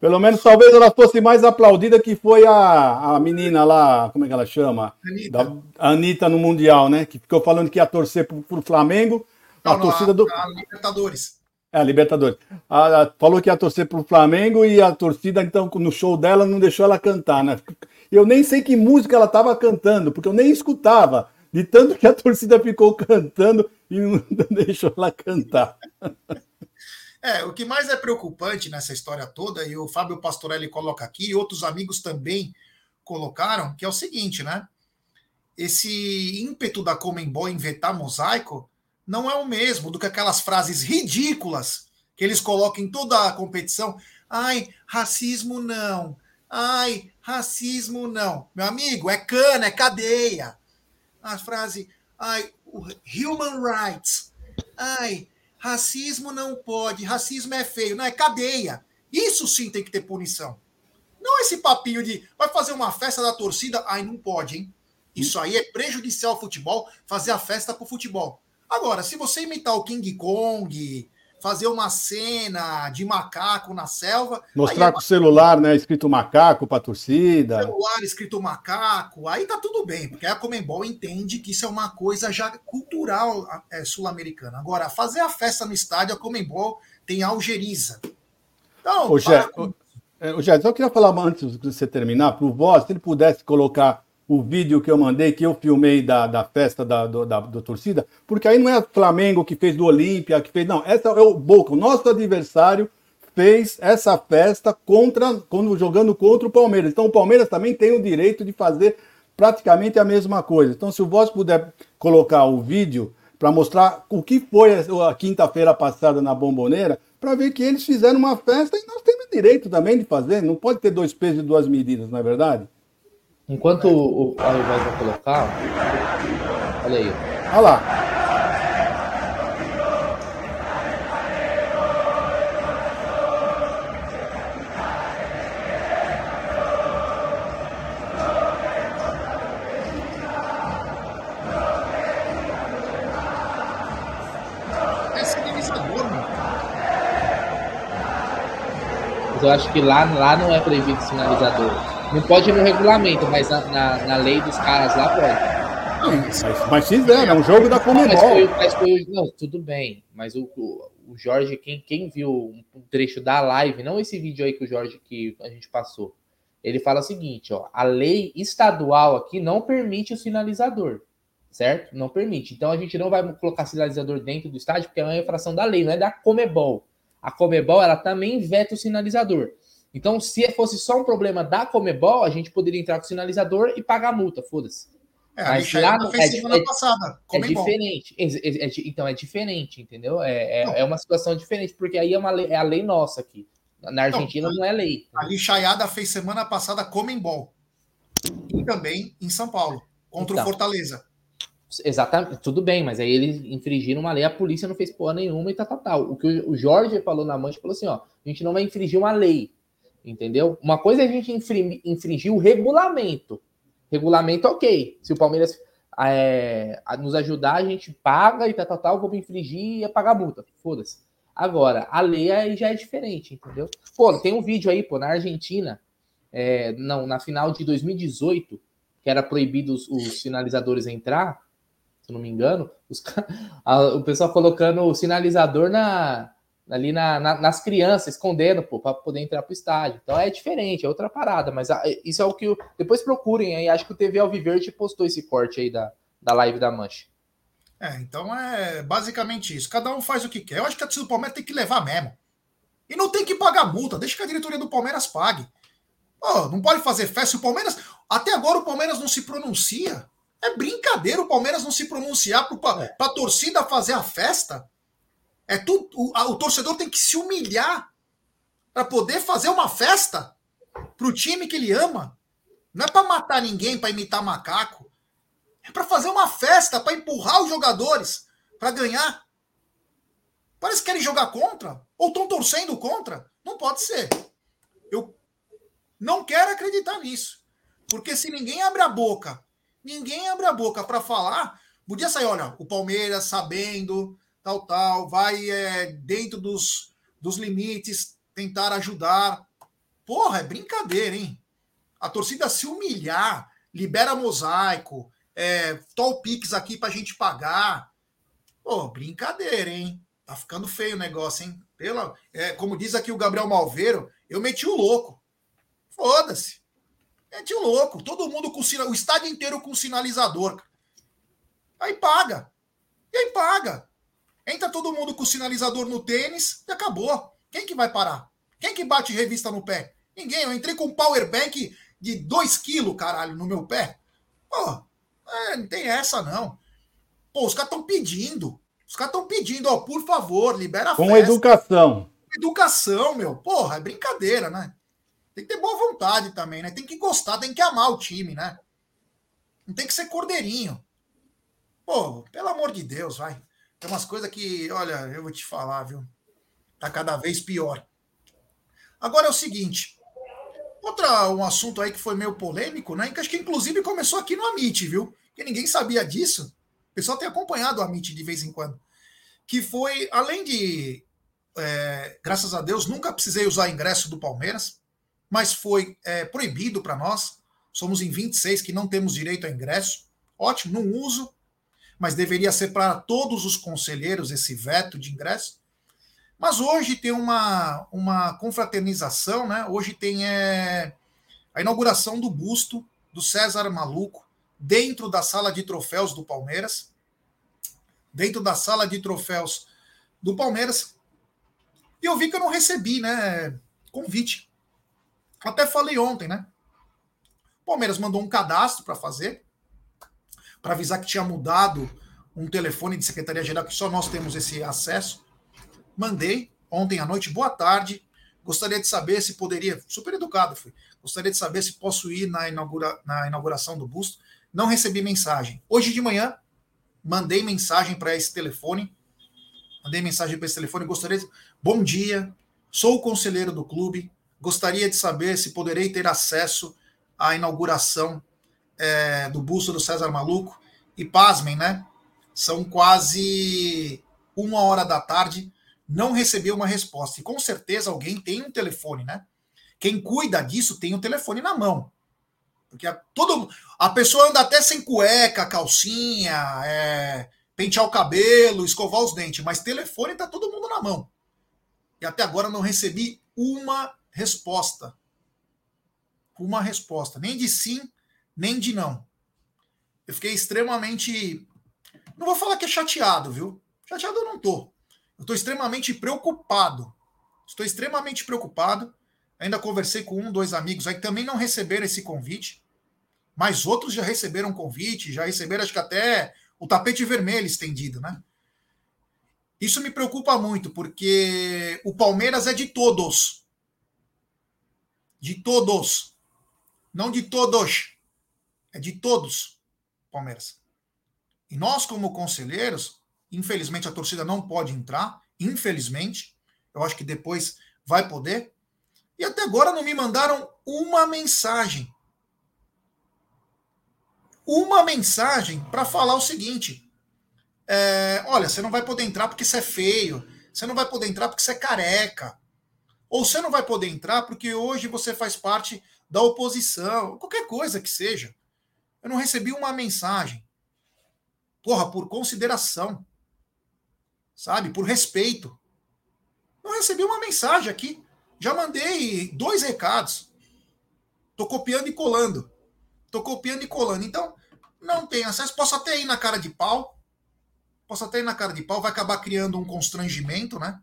Pelo menos talvez ela fosse mais aplaudida que foi a, a menina lá, como é que ela chama? Anitta. Da, a Anitta no Mundial, né? Que ficou falando que ia torcer pro, pro Flamengo. A Não, não, torcida do. a Libertadores. É, a Libertadores. A- a- falou que ia torcer pro Flamengo e a torcida, então, no show dela, não deixou ela cantar, né? Eu nem sei que música ela estava cantando, porque eu nem escutava. De tanto que a torcida ficou cantando e não deixou ela cantar. É, o que mais é preocupante nessa história toda, e o Fábio Pastorelli coloca aqui, e outros amigos também colocaram, que é o seguinte, né? Esse ímpeto da Comembol em vetar mosaico não é o mesmo do que aquelas frases ridículas que eles colocam em toda a competição. Ai, racismo não. Ai, racismo não. Meu amigo, é cana, é cadeia. A frase, ai, human rights. Ai, racismo não pode, racismo é feio, não é cadeia. Isso sim tem que ter punição. Não esse papinho de vai fazer uma festa da torcida, ai não pode, hein? Isso aí é prejudicial ao futebol, fazer a festa pro futebol. Agora, se você imitar o King Kong, fazer uma cena de macaco na selva. Mostrar é com o celular, né? Escrito macaco para torcida. Celular escrito macaco, aí tá tudo bem, porque a Comembol entende que isso é uma coisa já cultural é, sul-americana. Agora, fazer a festa no estádio, a Comembol tem algeriza. Então, Ô, Jé, com... Ô, Jé, só queria falar antes de você terminar, para o Voz, se ele pudesse colocar o vídeo que eu mandei, que eu filmei da, da festa da, do, da, da torcida, porque aí não é Flamengo que fez do Olímpia, que fez. Não, essa é o Boca, o nosso adversário fez essa festa contra quando jogando contra o Palmeiras. Então o Palmeiras também tem o direito de fazer praticamente a mesma coisa. Então se o Voz puder colocar o vídeo para mostrar o que foi a, a quinta-feira passada na Bomboneira, para ver que eles fizeram uma festa e nós temos direito também de fazer. Não pode ter dois pesos e duas medidas, não é verdade? Enquanto o, o vai colocar, olha aí. Olha lá. eu acho que lá, lá não é proibido sinalizador. Não pode no regulamento, mas na, na, na lei dos caras lá pode. Mas, mas fizeram, é um jogo da Comebol. Mas foi, não, tudo bem. Mas o, o, o, Jorge, quem, quem viu um trecho da live, não esse vídeo aí que o Jorge que a gente passou, ele fala o seguinte: ó, a lei estadual aqui não permite o sinalizador, certo? Não permite. Então a gente não vai colocar sinalizador dentro do estádio porque é uma infração da lei, não é da Comebol. A Comebol ela também veta o sinalizador. Então, se fosse só um problema da Comebol, a gente poderia entrar com o sinalizador e pagar a multa, foda-se. É, Mas lá no, é, semana é, passada. É diferente. É, é, então, é diferente, entendeu? É, é, é, uma situação diferente, porque aí é, uma lei, é a lei nossa aqui. Na Argentina não, não é lei. A Lixaiada fez semana passada Comembol. E também em São Paulo, contra então, o Fortaleza. Exatamente, tudo bem, mas aí eles infringiram uma lei, a polícia não fez porra nenhuma e tal, tal, tal. O que o Jorge falou na mancha, falou assim, ó, a gente não vai infringir uma lei, Entendeu? Uma coisa é a gente infringir o regulamento. Regulamento, ok. Se o Palmeiras é, nos ajudar, a gente paga e tal, tal, tal, vou infringir e pagar multa. Foda-se. Agora, a lei aí já é diferente, entendeu? Pô, tem um vídeo aí, pô, na Argentina, é, não, na final de 2018, que era proibido os, os sinalizadores entrar, se não me engano, os, a, o pessoal colocando o sinalizador na, ali na, na, nas crianças, escondendo, pô, para poder entrar pro estádio. Então é diferente, é outra parada, mas a, isso é o que. Depois procurem aí, acho que o TV Alviverde postou esse corte aí da, da live da Mancha. É, então é basicamente isso. Cada um faz o que quer. Eu acho que a torcida do Palmeiras tem que levar mesmo. E não tem que pagar multa, deixa que a diretoria do Palmeiras pague. Pô, não pode fazer festa. O Palmeiras. Até agora o Palmeiras não se pronuncia. É brincadeira o Palmeiras não se pronunciar para a torcida fazer a festa. É tudo, o, o torcedor tem que se humilhar para poder fazer uma festa para o time que ele ama. Não é para matar ninguém, para imitar macaco. É para fazer uma festa, para empurrar os jogadores para ganhar. Parece que querem jogar contra ou estão torcendo contra. Não pode ser. Eu não quero acreditar nisso. Porque se ninguém abre a boca, ninguém abre a boca para falar, podia sair, olha, o Palmeiras sabendo tal, tal, vai é, dentro dos, dos limites tentar ajudar. Porra, é brincadeira, hein? A torcida se humilhar, libera mosaico, é, tol pix aqui pra gente pagar. Pô, brincadeira, hein? Tá ficando feio o negócio, hein? Pela, é, como diz aqui o Gabriel Malveiro, eu meti o louco. Foda-se. Meti o louco. Todo mundo com o estádio inteiro com sinalizador. Aí paga. E aí paga. Entra todo mundo com sinalizador no tênis e acabou. Quem que vai parar? Quem que bate revista no pé? Ninguém. Eu entrei com um power bank de 2 quilos, caralho, no meu pé. Pô, é, não tem essa, não. Pô, os caras estão pedindo. Os caras estão pedindo, ó, por favor, libera a Com festa. educação. Educação, meu. Porra, é brincadeira, né? Tem que ter boa vontade também, né? Tem que gostar, tem que amar o time, né? Não tem que ser cordeirinho. Pô, pelo amor de Deus, vai. Tem umas coisas que, olha, eu vou te falar, viu? Tá cada vez pior. Agora é o seguinte. Outra, um assunto aí que foi meio polêmico, né? Que acho que inclusive começou aqui no Amit, viu? Que ninguém sabia disso. O pessoal tem acompanhado o Amit de vez em quando. Que foi, além de, é, graças a Deus, nunca precisei usar ingresso do Palmeiras, mas foi é, proibido para nós. Somos em 26 que não temos direito a ingresso. Ótimo, não uso, mas deveria ser para todos os conselheiros esse veto de ingresso. Mas hoje tem uma, uma confraternização, né? Hoje tem é, a inauguração do busto do César Maluco dentro da sala de troféus do Palmeiras. Dentro da sala de troféus do Palmeiras. E eu vi que eu não recebi, né? Convite. Até falei ontem, né? O Palmeiras mandou um cadastro para fazer para avisar que tinha mudado um telefone de secretaria-geral, que só nós temos esse acesso. Mandei ontem à noite, boa tarde. Gostaria de saber se poderia, super educado fui, gostaria de saber se posso ir na, inaugura, na inauguração do busto. Não recebi mensagem. Hoje de manhã, mandei mensagem para esse telefone. Mandei mensagem para esse telefone. Gostaria de. Bom dia, sou o conselheiro do clube. Gostaria de saber se poderei ter acesso à inauguração é, do busto do César Maluco. E pasmem, né? São quase uma hora da tarde, não recebeu uma resposta. E com certeza alguém tem um telefone, né? Quem cuida disso tem o um telefone na mão. Porque a, todo, a pessoa anda até sem cueca, calcinha, é, pentear o cabelo, escovar os dentes, mas telefone tá todo mundo na mão. E até agora não recebi uma resposta. Uma resposta. Nem de sim, nem de não. Eu fiquei extremamente. Não vou falar que é chateado, viu? Chateado eu não tô. Eu estou extremamente preocupado. Estou extremamente preocupado. Ainda conversei com um, dois amigos aí que também não receberam esse convite. Mas outros já receberam convite, já receberam, acho que até o tapete vermelho estendido, né? Isso me preocupa muito, porque o Palmeiras é de todos. De todos. Não de todos é de todos, Palmeiras. E nós, como conselheiros, infelizmente a torcida não pode entrar, infelizmente. Eu acho que depois vai poder. E até agora não me mandaram uma mensagem. Uma mensagem para falar o seguinte: é, olha, você não vai poder entrar porque você é feio, você não vai poder entrar porque você é careca, ou você não vai poder entrar porque hoje você faz parte da oposição, qualquer coisa que seja. Eu não recebi uma mensagem. Porra, por consideração. Sabe? Por respeito. Não recebi uma mensagem aqui. Já mandei dois recados. Tô copiando e colando. Tô copiando e colando. Então, não tem acesso. Posso até ir na cara de pau. Posso até ir na cara de pau. Vai acabar criando um constrangimento, né?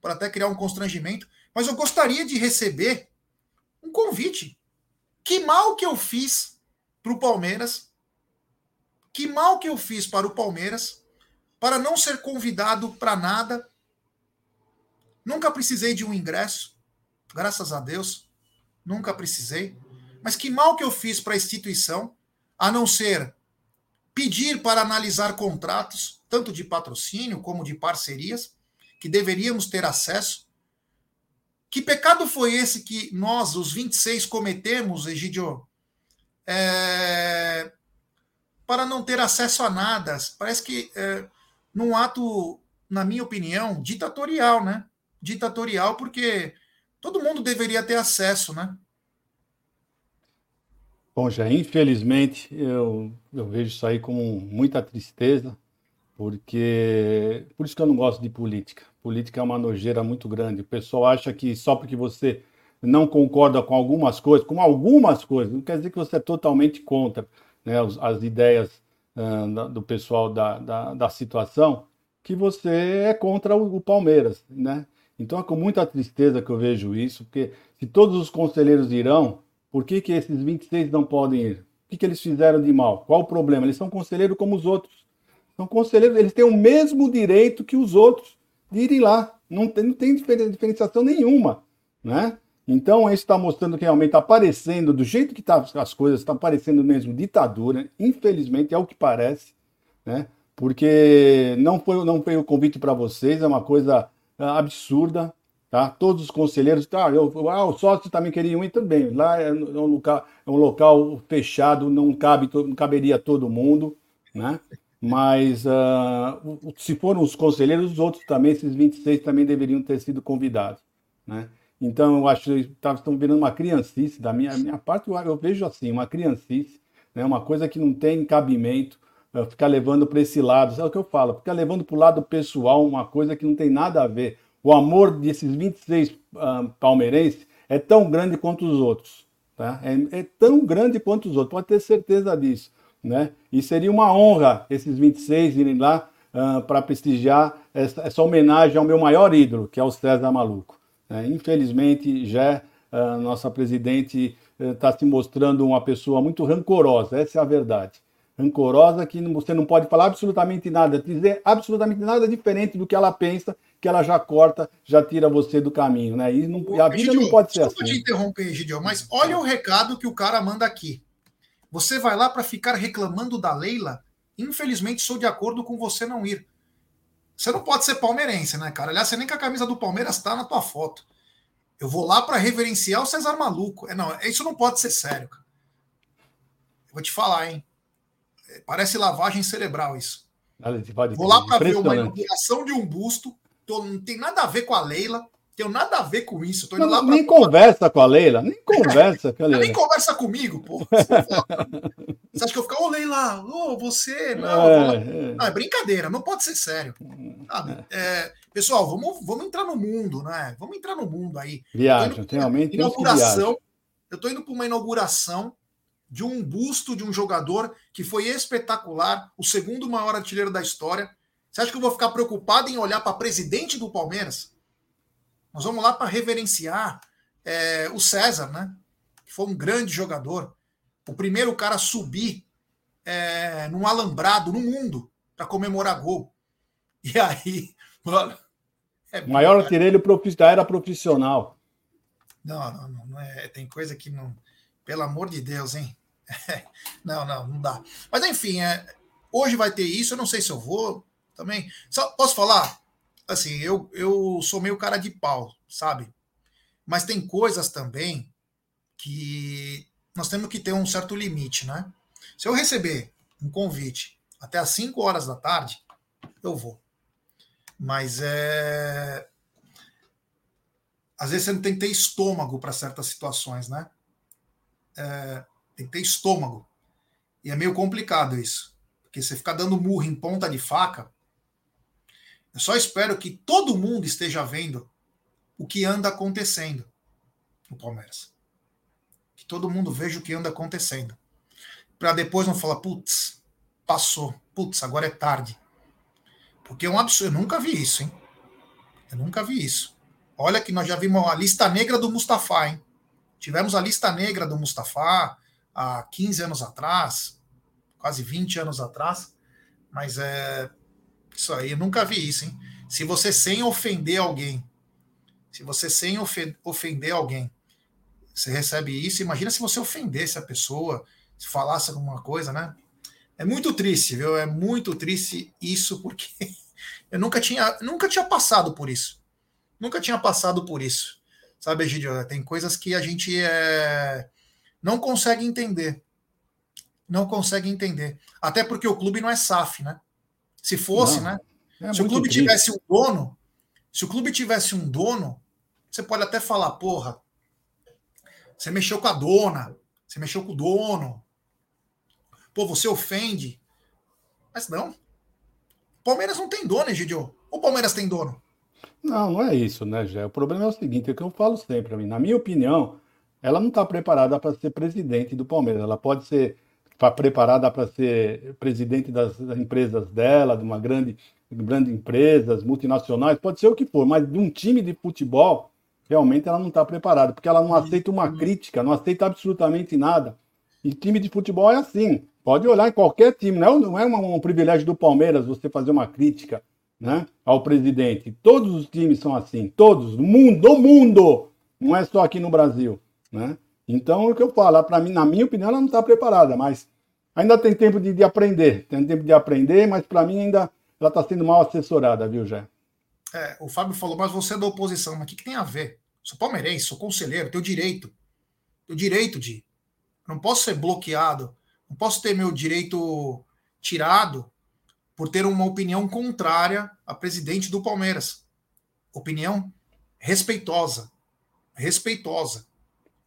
Para até criar um constrangimento. Mas eu gostaria de receber um convite. Que mal que eu fiz para o Palmeiras. Que mal que eu fiz para o Palmeiras para não ser convidado para nada. Nunca precisei de um ingresso, graças a Deus. Nunca precisei. Mas que mal que eu fiz para a instituição, a não ser pedir para analisar contratos, tanto de patrocínio como de parcerias, que deveríamos ter acesso. Que pecado foi esse que nós, os 26, cometemos, Egidio, é, para não ter acesso a nada. Parece que é, num ato, na minha opinião, ditatorial, né? Ditatorial, porque todo mundo deveria ter acesso, né? Bom, já infelizmente eu, eu vejo isso aí com muita tristeza, porque por isso que eu não gosto de política. Política é uma nojeira muito grande. O pessoal acha que só porque você não concorda com algumas coisas, com algumas coisas, não quer dizer que você é totalmente contra né, as ideias uh, do pessoal da, da, da, situação, que você é contra o, o, Palmeiras, né? Então é com muita tristeza que eu vejo isso, porque se todos os conselheiros irão, por que, que esses 26 não podem ir? O que, que eles fizeram de mal? Qual o problema? Eles são conselheiros como os outros. São conselheiros, eles têm o mesmo direito que os outros de irem lá. Não tem, não tem diferenciação nenhuma, né? Então, isso está mostrando que realmente está aparecendo, do jeito que tá, as coisas, está aparecendo mesmo ditadura. Infelizmente, é o que parece. Né? porque não foi, não foi o convite para vocês, é uma coisa ah, absurda, tá? Todos os conselheiros, tá? Eu, ah, o sócio também queria ir também. Lá é um local, é um local fechado, não cabe, não caberia todo mundo, né? Mas uh, se foram os conselheiros, os outros também, esses 26 também deveriam ter sido convidados, né? Então, eu acho que tá, estão virando uma criancice, da minha, minha parte, eu, eu vejo assim, uma criancice, né? uma coisa que não tem cabimento, uh, ficar levando para esse lado, sabe o que eu falo? Ficar levando para o lado pessoal uma coisa que não tem nada a ver. O amor desses 26 uh, palmeirenses é tão grande quanto os outros. Tá? É, é tão grande quanto os outros, pode ter certeza disso. Né? E seria uma honra esses 26 irem lá uh, para prestigiar essa, essa, homenagem ao meu maior ídolo, que é o César Maluco. Né? Infelizmente, já uh, nossa presidente está uh, se mostrando uma pessoa muito rancorosa, essa é a verdade. Rancorosa que você não pode falar absolutamente nada, dizer absolutamente nada diferente do que ela pensa, que ela já corta, já tira você do caminho. Né? E, não, a vida Egidio, não pode ser desculpa assim. Desculpa te interromper, Egidio, mas olha o recado que o cara manda aqui. Você vai lá para ficar reclamando da Leila? Infelizmente, sou de acordo com você não ir. Você não pode ser palmeirense, né, cara? Aliás, você nem com a camisa do Palmeiras está na tua foto. Eu vou lá para reverenciar o César Maluco. É, não, isso não pode ser sério, cara. Eu vou te falar, hein? É, parece lavagem cerebral isso. Vou lá para ver uma inauguração de um busto. Tô, não tem nada a ver com a Leila tenho nada a ver com isso. Tô indo não, lá nem conversa com a Leila, nem conversa com a Leila. nem conversa comigo, pô. Você acha que eu ficar, ô Leila, ô você, não, é, é. não, é brincadeira, não pode ser sério. É. pessoal, vamos, vamos entrar no mundo, né? Vamos entrar no mundo aí. Viagem, realmente. Inauguração. Eu tô indo para uma inauguração de um busto de um jogador que foi espetacular, o segundo maior artilheiro da história. Você acha que eu vou ficar preocupado em olhar para presidente do Palmeiras? Nós vamos lá para reverenciar é, o César, né? Que foi um grande jogador. O primeiro cara a subir é, num alambrado no mundo para comemorar gol. E aí, mano. É o maior artilheiro da era profissional. Não, não, não, não é, tem coisa que não. Pelo amor de Deus, hein? não, não, não dá. Mas enfim, é, hoje vai ter isso. Eu não sei se eu vou também. Só posso falar? assim, eu, eu sou meio cara de pau, sabe? Mas tem coisas também que nós temos que ter um certo limite, né? Se eu receber um convite até às 5 horas da tarde, eu vou. Mas é. Às vezes você não tem que ter estômago para certas situações, né? É... Tem que ter estômago. E é meio complicado isso. Porque você ficar dando murro em ponta de faca, eu só espero que todo mundo esteja vendo o que anda acontecendo no Palmeiras. Todo mundo veja o que anda acontecendo. Para depois não falar, putz, passou, putz, agora é tarde. Porque é um absurdo. Eu nunca vi isso, hein? Eu nunca vi isso. Olha que nós já vimos a lista negra do Mustafa, hein? Tivemos a lista negra do Mustafa há 15 anos atrás, quase 20 anos atrás, mas é, isso aí, eu nunca vi isso, hein? Se você sem ofender alguém, se você sem ofender alguém, você recebe isso, imagina se você ofendesse a pessoa, se falasse alguma coisa, né? É muito triste, viu? É muito triste isso, porque eu nunca tinha, nunca tinha passado por isso. Nunca tinha passado por isso. Sabe, Egidio? Tem coisas que a gente é, não consegue entender. Não consegue entender. Até porque o clube não é SAF, né? Se fosse, não, né? É se o clube triste. tivesse um dono, se o clube tivesse um dono, você pode até falar, porra, você mexeu com a dona, você mexeu com o dono. Pô, você ofende. Mas não. O Palmeiras não tem dono, Egidio. O Palmeiras tem dono. Não, não é isso, né, Gé? O problema é o seguinte, é que eu falo sempre, na minha opinião, ela não está preparada para ser presidente do Palmeiras. Ela pode ser está preparada para ser presidente das empresas dela, de uma grande, grande empresas multinacionais, pode ser o que for, mas de um time de futebol, realmente ela não está preparada, porque ela não aceita uma crítica, não aceita absolutamente nada. E time de futebol é assim. Pode olhar em qualquer time, não é, não é um, um privilégio do Palmeiras você fazer uma crítica né, ao presidente. Todos os times são assim, todos, no mundo, do mundo, não é só aqui no Brasil. Né? Então, é o que eu falo, para mim, na minha opinião, ela não está preparada, mas ainda tem tempo de, de aprender, tem tempo de aprender, mas para mim ainda ela está sendo mal assessorada, viu, Jé? É, o Fábio falou, mas você é da oposição, mas o que, que tem a ver? Sou palmeirense, sou conselheiro, tenho direito. Tenho direito de. Não posso ser bloqueado, não posso ter meu direito tirado por ter uma opinião contrária a presidente do Palmeiras. Opinião respeitosa. Respeitosa.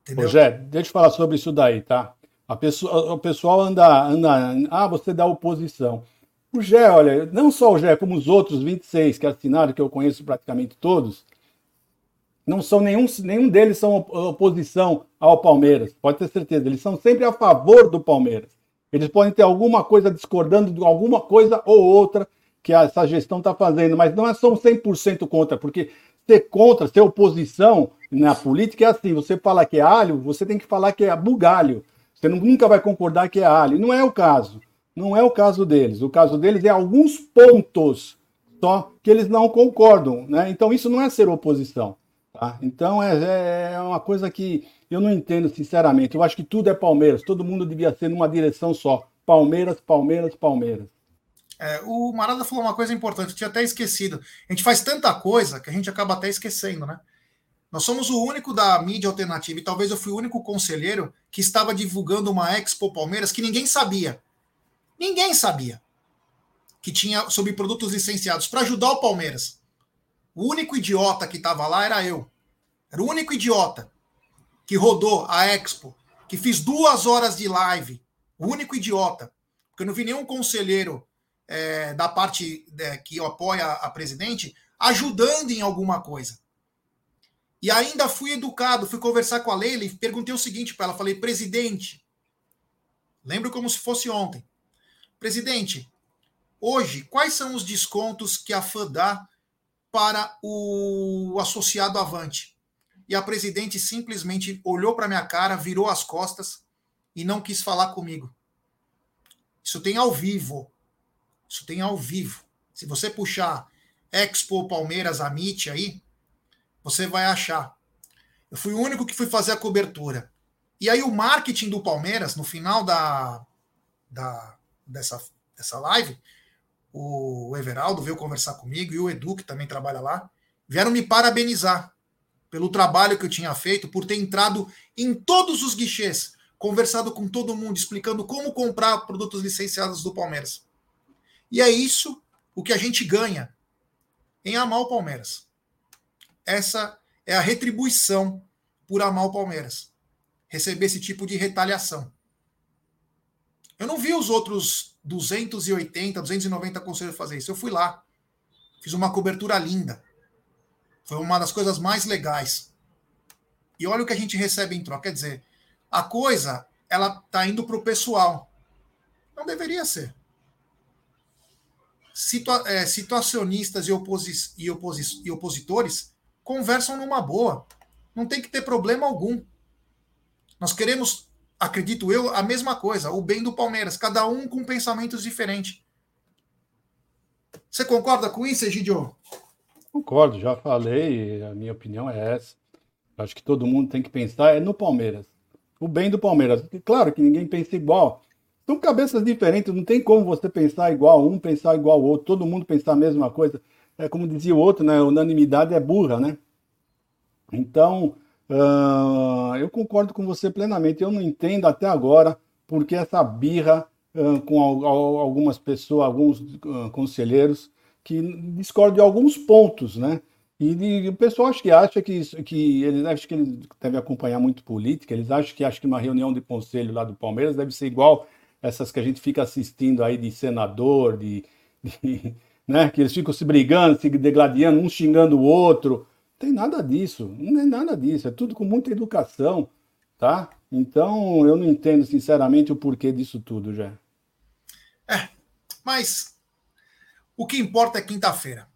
Entendeu? Jé, deixa eu falar sobre isso daí, tá? A pessoa, o pessoal anda, anda. Ah, você dá oposição. O Gé, olha, não só o Gé, como os outros 26 que assinaram, que eu conheço praticamente todos, não são nenhum, nenhum deles são oposição ao Palmeiras, pode ter certeza. Eles são sempre a favor do Palmeiras. Eles podem ter alguma coisa discordando de alguma coisa ou outra que essa gestão está fazendo, mas não é só 100% contra, porque ser contra, ser oposição na política é assim: você fala que é alho, você tem que falar que é bugalho. Você nunca vai concordar que é alho. Não é o caso. Não é o caso deles. O caso deles é alguns pontos só que eles não concordam. Né? Então, isso não é ser oposição. Tá? Então, é, é uma coisa que eu não entendo, sinceramente. Eu acho que tudo é Palmeiras. Todo mundo devia ser numa direção só. Palmeiras, Palmeiras, Palmeiras. É, o Marada falou uma coisa importante, eu tinha até esquecido. A gente faz tanta coisa que a gente acaba até esquecendo, né? Nós somos o único da mídia alternativa, e talvez eu fui o único conselheiro que estava divulgando uma Expo Palmeiras que ninguém sabia. Ninguém sabia que tinha sobre produtos licenciados para ajudar o Palmeiras. O único idiota que estava lá era eu. Era o único idiota que rodou a Expo, que fiz duas horas de live. O único idiota. Porque eu não vi nenhum conselheiro é, da parte é, que apoia a presidente ajudando em alguma coisa. E ainda fui educado, fui conversar com a Leila e perguntei o seguinte para ela: falei, presidente, lembro como se fosse ontem. Presidente, hoje, quais são os descontos que a FAN dá para o associado Avante? E a presidente simplesmente olhou para minha cara, virou as costas e não quis falar comigo. Isso tem ao vivo. Isso tem ao vivo. Se você puxar Expo Palmeiras Amit aí, você vai achar. Eu fui o único que fui fazer a cobertura. E aí o marketing do Palmeiras, no final da, da, dessa, dessa live, o Everaldo veio conversar comigo e o Edu, que também trabalha lá, vieram me parabenizar pelo trabalho que eu tinha feito, por ter entrado em todos os guichês, conversado com todo mundo, explicando como comprar produtos licenciados do Palmeiras. E é isso o que a gente ganha em amar o Palmeiras. Essa é a retribuição por amar o Palmeiras. Receber esse tipo de retaliação. Eu não vi os outros 280, 290 conselheiros fazer isso. Eu fui lá. Fiz uma cobertura linda. Foi uma das coisas mais legais. E olha o que a gente recebe em troca. Quer dizer, a coisa ela tá indo para o pessoal. Não deveria ser. Situa é, situacionistas e, oposi e, oposi e opositores conversam numa boa. Não tem que ter problema algum. Nós queremos acredito eu, a mesma coisa, o bem do Palmeiras, cada um com pensamentos diferentes. Você concorda com isso, Egidio? Concordo, já falei, a minha opinião é essa. Acho que todo mundo tem que pensar é no Palmeiras. O bem do Palmeiras. Claro que ninguém pensa igual. São cabeças diferentes, não tem como você pensar igual um, pensar igual o outro, todo mundo pensar a mesma coisa. É como dizia o outro, né? Unanimidade é burra, né? Então, Uh, eu concordo com você plenamente. Eu não entendo até agora porque essa birra uh, com al algumas pessoas, alguns uh, conselheiros que discordam de alguns pontos, né? E, e, o pessoal acho que acha que, que eles acho que eles devem acompanhar muito política. Eles acham que acho que uma reunião de conselho lá do Palmeiras deve ser igual essas que a gente fica assistindo aí de senador, de, de né? Que eles ficam se brigando, se degladiando, um xingando o outro tem nada disso, não é nada disso, é tudo com muita educação, tá? Então eu não entendo sinceramente o porquê disso tudo já. É, mas o que importa é quinta-feira.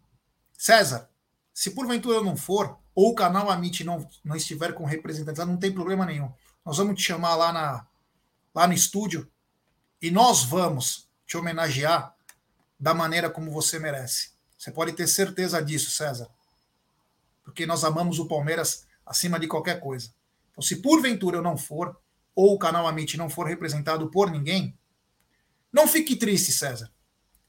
César, se porventura eu não for, ou o canal Amit não, não estiver com representantes, não tem problema nenhum. Nós vamos te chamar lá, na, lá no estúdio e nós vamos te homenagear da maneira como você merece. Você pode ter certeza disso, César porque nós amamos o Palmeiras acima de qualquer coisa. Então, se porventura eu não for, ou o canal Amit não for representado por ninguém, Não fique triste, César,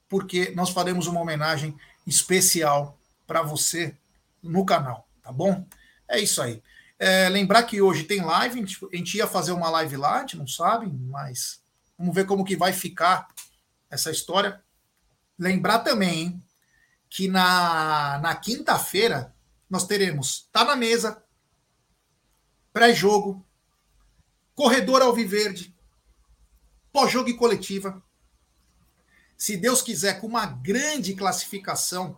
porque nós faremos uma homenagem especial para você no canal, tá bom? É isso aí. É, lembrar que hoje tem live, a gente, ia fazer uma live lá, a gente não sabe, mas vamos ver como que vai ficar essa história. Lembrar também hein, que na, na quinta-feira nós teremos Tá na Mesa, pré-jogo, corredor alviverde, pós-jogo e coletiva. Se Deus quiser, com uma grande classificação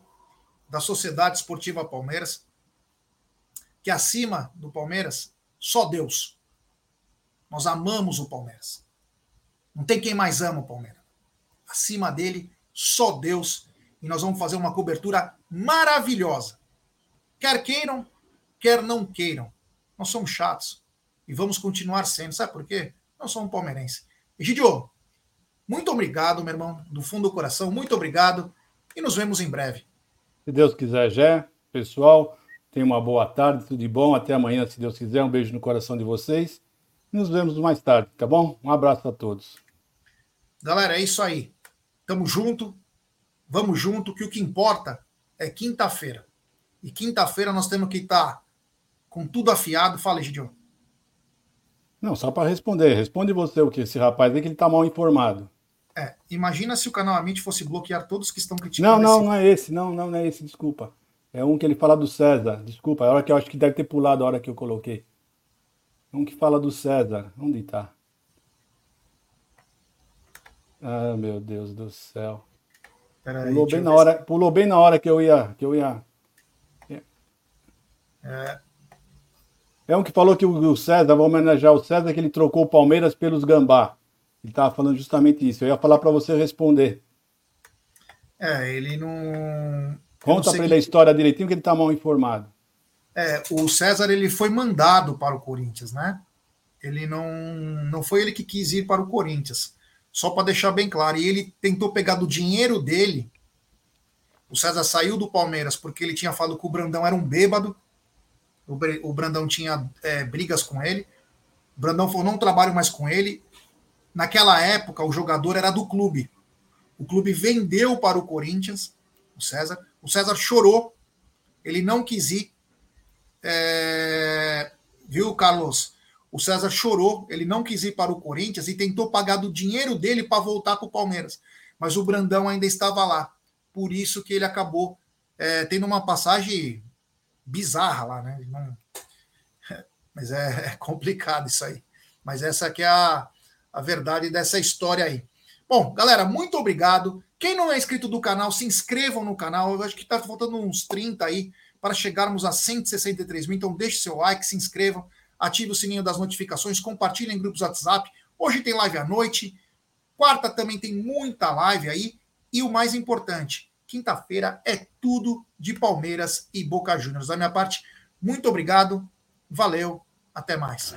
da Sociedade Esportiva Palmeiras, que acima do Palmeiras, só Deus. Nós amamos o Palmeiras. Não tem quem mais ama o Palmeiras. Acima dele, só Deus. E nós vamos fazer uma cobertura maravilhosa. Quer queiram, quer não queiram. Nós somos chatos. E vamos continuar sendo. Sabe por quê? Nós somos palmeirenses. Egidio, muito obrigado, meu irmão, do fundo do coração, muito obrigado e nos vemos em breve. Se Deus quiser, Jé, pessoal, tenha uma boa tarde, tudo de bom, até amanhã, se Deus quiser, um beijo no coração de vocês e nos vemos mais tarde, tá bom? Um abraço a todos. Galera, é isso aí. Tamo junto, vamos junto, que o que importa é quinta-feira. E quinta-feira nós temos que estar tá com tudo afiado. Fala, Gideon. Não, só para responder. Responde você o que? Esse rapaz aí que ele está mal informado. É, imagina se o canal Amit fosse bloquear todos que estão criticando. Não, não, esse... não é esse. Não, não, não é esse, desculpa. É um que ele fala do César. Desculpa, é a hora que eu acho que deve ter pulado a hora que eu coloquei. É um que fala do César. Onde está? Ah, meu Deus do céu. Peraí, pulou bem na hora, pulou bem na hora que eu ia, que eu ia. É, é um que falou que o César, vou homenagear o César, que ele trocou o Palmeiras pelos Gambá. Ele estava falando justamente isso. Eu ia falar para você responder. É, ele não. Conta para ele a história direitinho, que ele está mal informado. É, o César ele foi mandado para o Corinthians, né? Ele não, não foi ele que quis ir para o Corinthians. Só para deixar bem claro. E ele tentou pegar do dinheiro dele. O César saiu do Palmeiras porque ele tinha falado que o Brandão era um bêbado o, Brandão tinha é, brigas com ele. O Brandão falou: não trabalho mais com ele. Naquela época, o jogador era do clube. O clube vendeu para o Corinthians, o César. O César chorou, ele não quis ir. É... Viu, Carlos? O César chorou, ele não quis ir para o Corinthians e tentou pagar do dinheiro dele para voltar para o Palmeiras. Mas o Brandão ainda estava lá. Por isso que ele acabou é, tendo uma passagem bizarra lá, né? Não... Mas é, é, complicado isso aí. Mas essa aqui é a, a verdade dessa história aí. Bom, galera, muito obrigado. Quem não é inscrito do canal, se inscrevam no canal. Eu acho que está faltando uns 30 aí para chegarmos a 163 mil. Então deixe seu like, se inscrevam, ative o sininho das notificações, compartilhem em grupos WhatsApp. Hoje tem live à noite. Quarta também tem muita live aí. E o mais importante, Quinta-feira é tudo de Palmeiras e Boca Juniors. Da minha parte, muito obrigado, valeu, até mais.